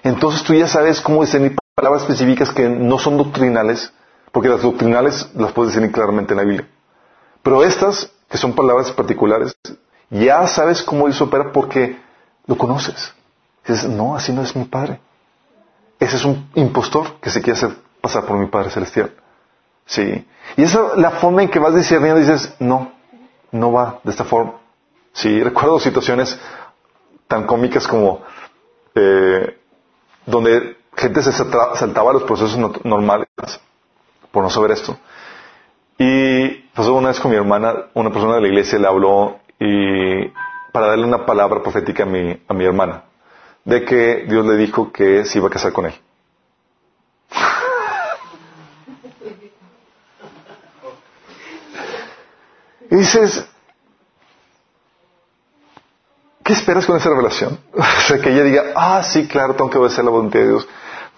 Entonces tú ya sabes cómo discernir palabras específicas que no son doctrinales, porque las doctrinales las puedes discernir claramente en la Biblia. Pero estas, que son palabras particulares, ya sabes cómo Dios opera porque lo conoces. dices, no, así no es mi Padre. Ese es un impostor que se quiere hacer pasar por mi Padre Celestial. Sí. Y esa es la forma en que vas discerniendo y dices, no, no va de esta forma. Sí, recuerdo situaciones tan cómicas como eh, donde gente se saltaba los procesos normales por no saber esto. Y pasó una vez con mi hermana, una persona de la iglesia le habló y para darle una palabra profética a mi, a mi hermana, de que Dios le dijo que se iba a casar con él. y dices, ¿qué esperas con esa revelación? o sea, que ella diga, ah, sí, claro, tengo que obedecer la voluntad de Dios.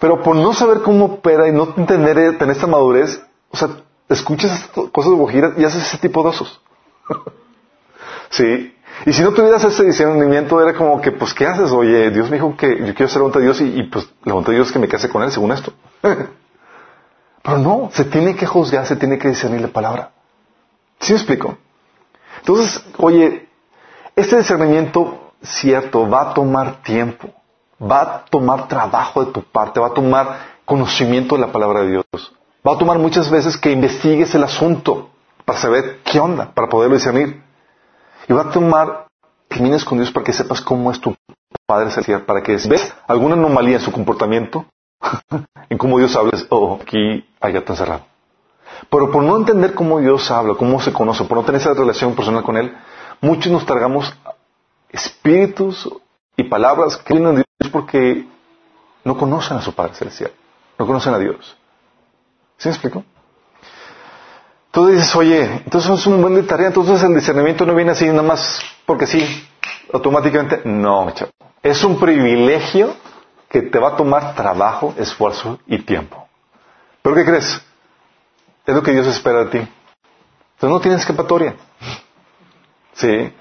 Pero por no saber cómo opera y no entender, tener esta madurez, o sea, escuchas cosas guajiras y haces ese tipo de osos. sí. Y si no tuvieras ese discernimiento, era como que, pues, ¿qué haces? Oye, Dios me dijo que yo quiero hacer la voluntad de Dios y, pues, la voluntad de Dios es que me case con Él, según esto. Pero no, se tiene que juzgar, se tiene que discernir la palabra. ¿Sí me explico? Entonces, oye, este discernimiento, cierto, va a tomar tiempo, va a tomar trabajo de tu parte, va a tomar conocimiento de la palabra de Dios. Va a tomar muchas veces que investigues el asunto para saber qué onda, para poderlo discernir. Y va a tomar camines con Dios para que sepas cómo es tu Padre Celestial, para que ves alguna anomalía en su comportamiento, en cómo Dios habla, oh, aquí hay está encerrado. Pero por no entender cómo Dios habla, cómo se conoce, por no tener esa relación personal con Él, muchos nos tragamos espíritus y palabras que vienen de Dios porque no conocen a su Padre Celestial, no conocen a Dios. ¿Sí me explico? Entonces dices, oye, entonces es un buen de tarea, entonces el discernimiento no viene así nada más porque sí, automáticamente. No, chavo. Es un privilegio que te va a tomar trabajo, esfuerzo y tiempo. ¿Pero qué crees? Es lo que Dios espera de ti. Entonces no tienes escapatoria. Sí.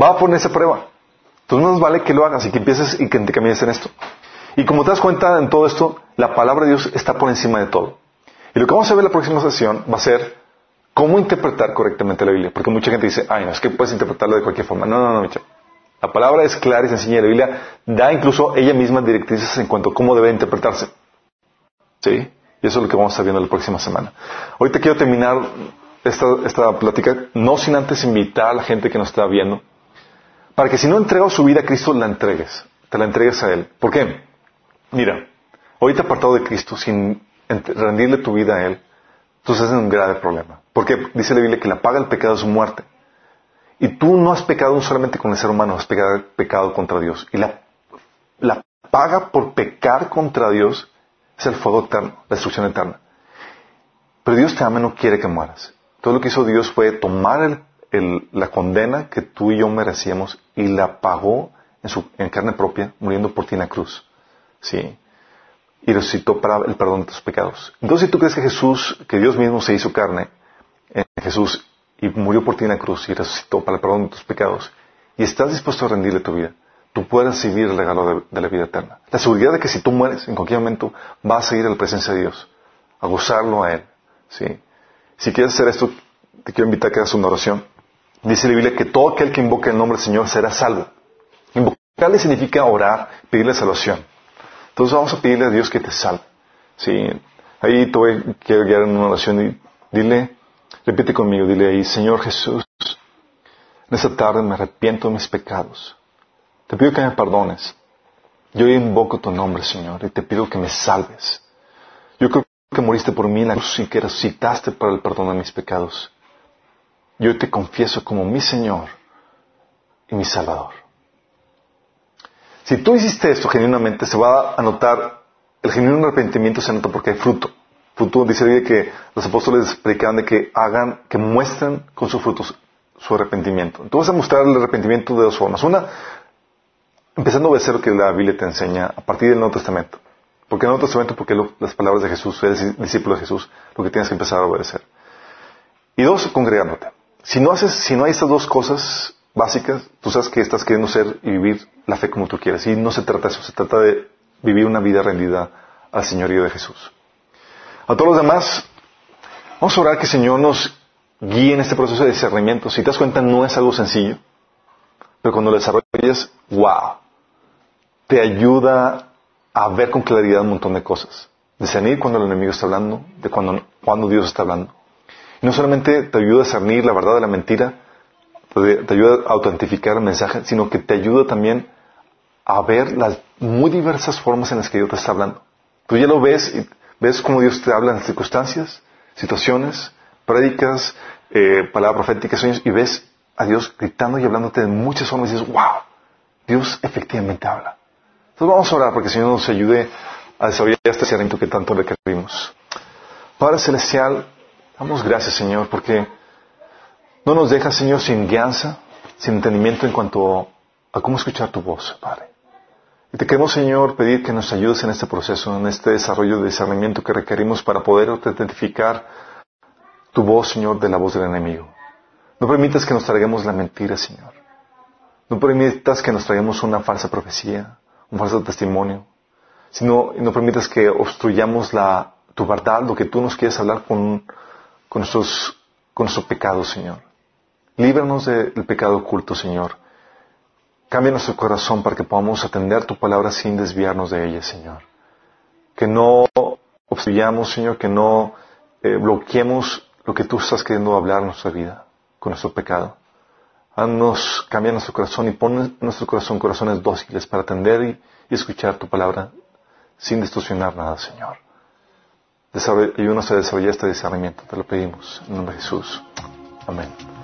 Va a poner esa prueba. Entonces no nos vale que lo hagas y que empieces y que te camines en esto. Y como te das cuenta en todo esto, la palabra de Dios está por encima de todo. Y lo que vamos a ver en la próxima sesión va a ser cómo interpretar correctamente la Biblia. Porque mucha gente dice, ay, no, es que puedes interpretarlo de cualquier forma. No, no, no, Michel. La palabra es clara y sencilla. La Biblia da incluso ella misma directrices en cuanto a cómo debe interpretarse. ¿Sí? Y eso es lo que vamos a estar viendo la próxima semana. Ahorita quiero terminar esta, esta plática, no sin antes invitar a la gente que nos está viendo, para que si no entregas su vida a Cristo, la entregues. Te la entregues a Él. ¿Por qué? Mira, ahorita apartado de Cristo, sin rendirle tu vida a Él, tú estás en un grave problema. Porque dice la Biblia que la paga el pecado es su muerte. Y tú no has pecado solamente con el ser humano, has pecado, pecado contra Dios. Y la, la paga por pecar contra Dios es el fuego eterno, la destrucción eterna. Pero Dios te ama y no quiere que mueras. Todo lo que hizo Dios fue tomar la condena que tú y yo merecíamos y la pagó en, su, en carne propia, muriendo por ti en la cruz. ¿Sí? Y resucitó para el perdón de tus pecados. Entonces, si tú crees que Jesús, que Dios mismo se hizo carne en Jesús y murió por ti en la cruz y resucitó para el perdón de tus pecados, y estás dispuesto a rendirle tu vida, tú puedes recibir el regalo de, la vida eterna. La seguridad de que si tú mueres, en cualquier momento vas a seguir a la presencia de Dios, a gozarlo a Él. ¿sí? Si quieres hacer esto, te quiero invitar a que hagas una oración. Dice la Biblia que todo aquel que invoque el nombre del Señor será salvo. Invocarle significa orar, pedirle salvación. Entonces vamos a pedirle a Dios que te salve. ¿sí? Ahí te voy, quiero guiar en una oración y dile, repite conmigo, dile ahí, Señor Jesús, en esta tarde me arrepiento de mis pecados te pido que me perdones Yo invoco tu nombre, Señor, y te pido que me salves. Yo creo que moriste por mí en la cruz y que resucitaste para el perdón de mis pecados. Yo te confieso como mi Señor y mi Salvador. Si tú hiciste esto genuinamente, se va a notar, el genuino arrepentimiento se nota porque hay fruto. Fruto dice que los apóstoles predicaban de que hagan, que muestren con sus frutos su arrepentimiento. Tú vas a mostrar el arrepentimiento de dos formas. Una, empezando a obedecer lo que la Biblia te enseña a partir del Nuevo Testamento. Porque el Nuevo Testamento, porque las palabras de Jesús, eres discípulo de Jesús, lo que tienes que empezar a obedecer. Y dos, congregándote. Si no haces, si no hay estas dos cosas básicas, tú sabes que estás queriendo ser y vivir la fe como tú quieres. Y no se trata de eso, se trata de vivir una vida rendida al Señorío de Jesús. A todos los demás, vamos a orar que el Señor nos guíe en este proceso de discernimiento. Si te das cuenta, no es algo sencillo, pero cuando lo desarrollas, wow, te ayuda a ver con claridad un montón de cosas. Discernir cuando el enemigo está hablando, de cuando, cuando Dios está hablando. Y no solamente te ayuda a discernir la verdad de la mentira, te, ayuda a autentificar el mensaje, sino que te ayuda también a ver las muy diversas formas en las que Dios te está hablando. Tú ya lo ves y ves cómo Dios te habla en circunstancias, situaciones, prédicas, eh, palabras proféticas, sueños, y ves a Dios gritando y hablándote de muchas formas y dices, wow, Dios efectivamente habla. Entonces vamos a orar porque el Señor nos ayude a desarrollar este sentimiento que tanto requerimos. Padre Celestial, damos gracias Señor porque no nos dejas Señor sin guianza, sin entendimiento en cuanto a cómo escuchar tu voz, Padre. Y te queremos, Señor, pedir que nos ayudes en este proceso, en este desarrollo de discernimiento que requerimos para poder identificar tu voz, Señor, de la voz del enemigo. No permitas que nos traigamos la mentira, Señor. No permitas que nos traigamos una falsa profecía, un falso testimonio, sino no permitas que obstruyamos la, tu verdad, lo que tú nos quieres hablar con, con, nuestros, con nuestro pecado, Señor. Líbranos del pecado oculto, Señor. Cambia nuestro corazón para que podamos atender tu palabra sin desviarnos de ella, Señor. Que no obstruyamos, Señor, que no eh, bloqueemos lo que tú estás queriendo hablar en nuestra vida con nuestro pecado. Haznos, cambia nuestro corazón y pon en nuestro corazón corazones dóciles para atender y, escuchar tu palabra sin distorsionar nada, Señor. Ayúdanos a desarrollar este discernimiento, te lo pedimos. En nombre de Jesús. Amén.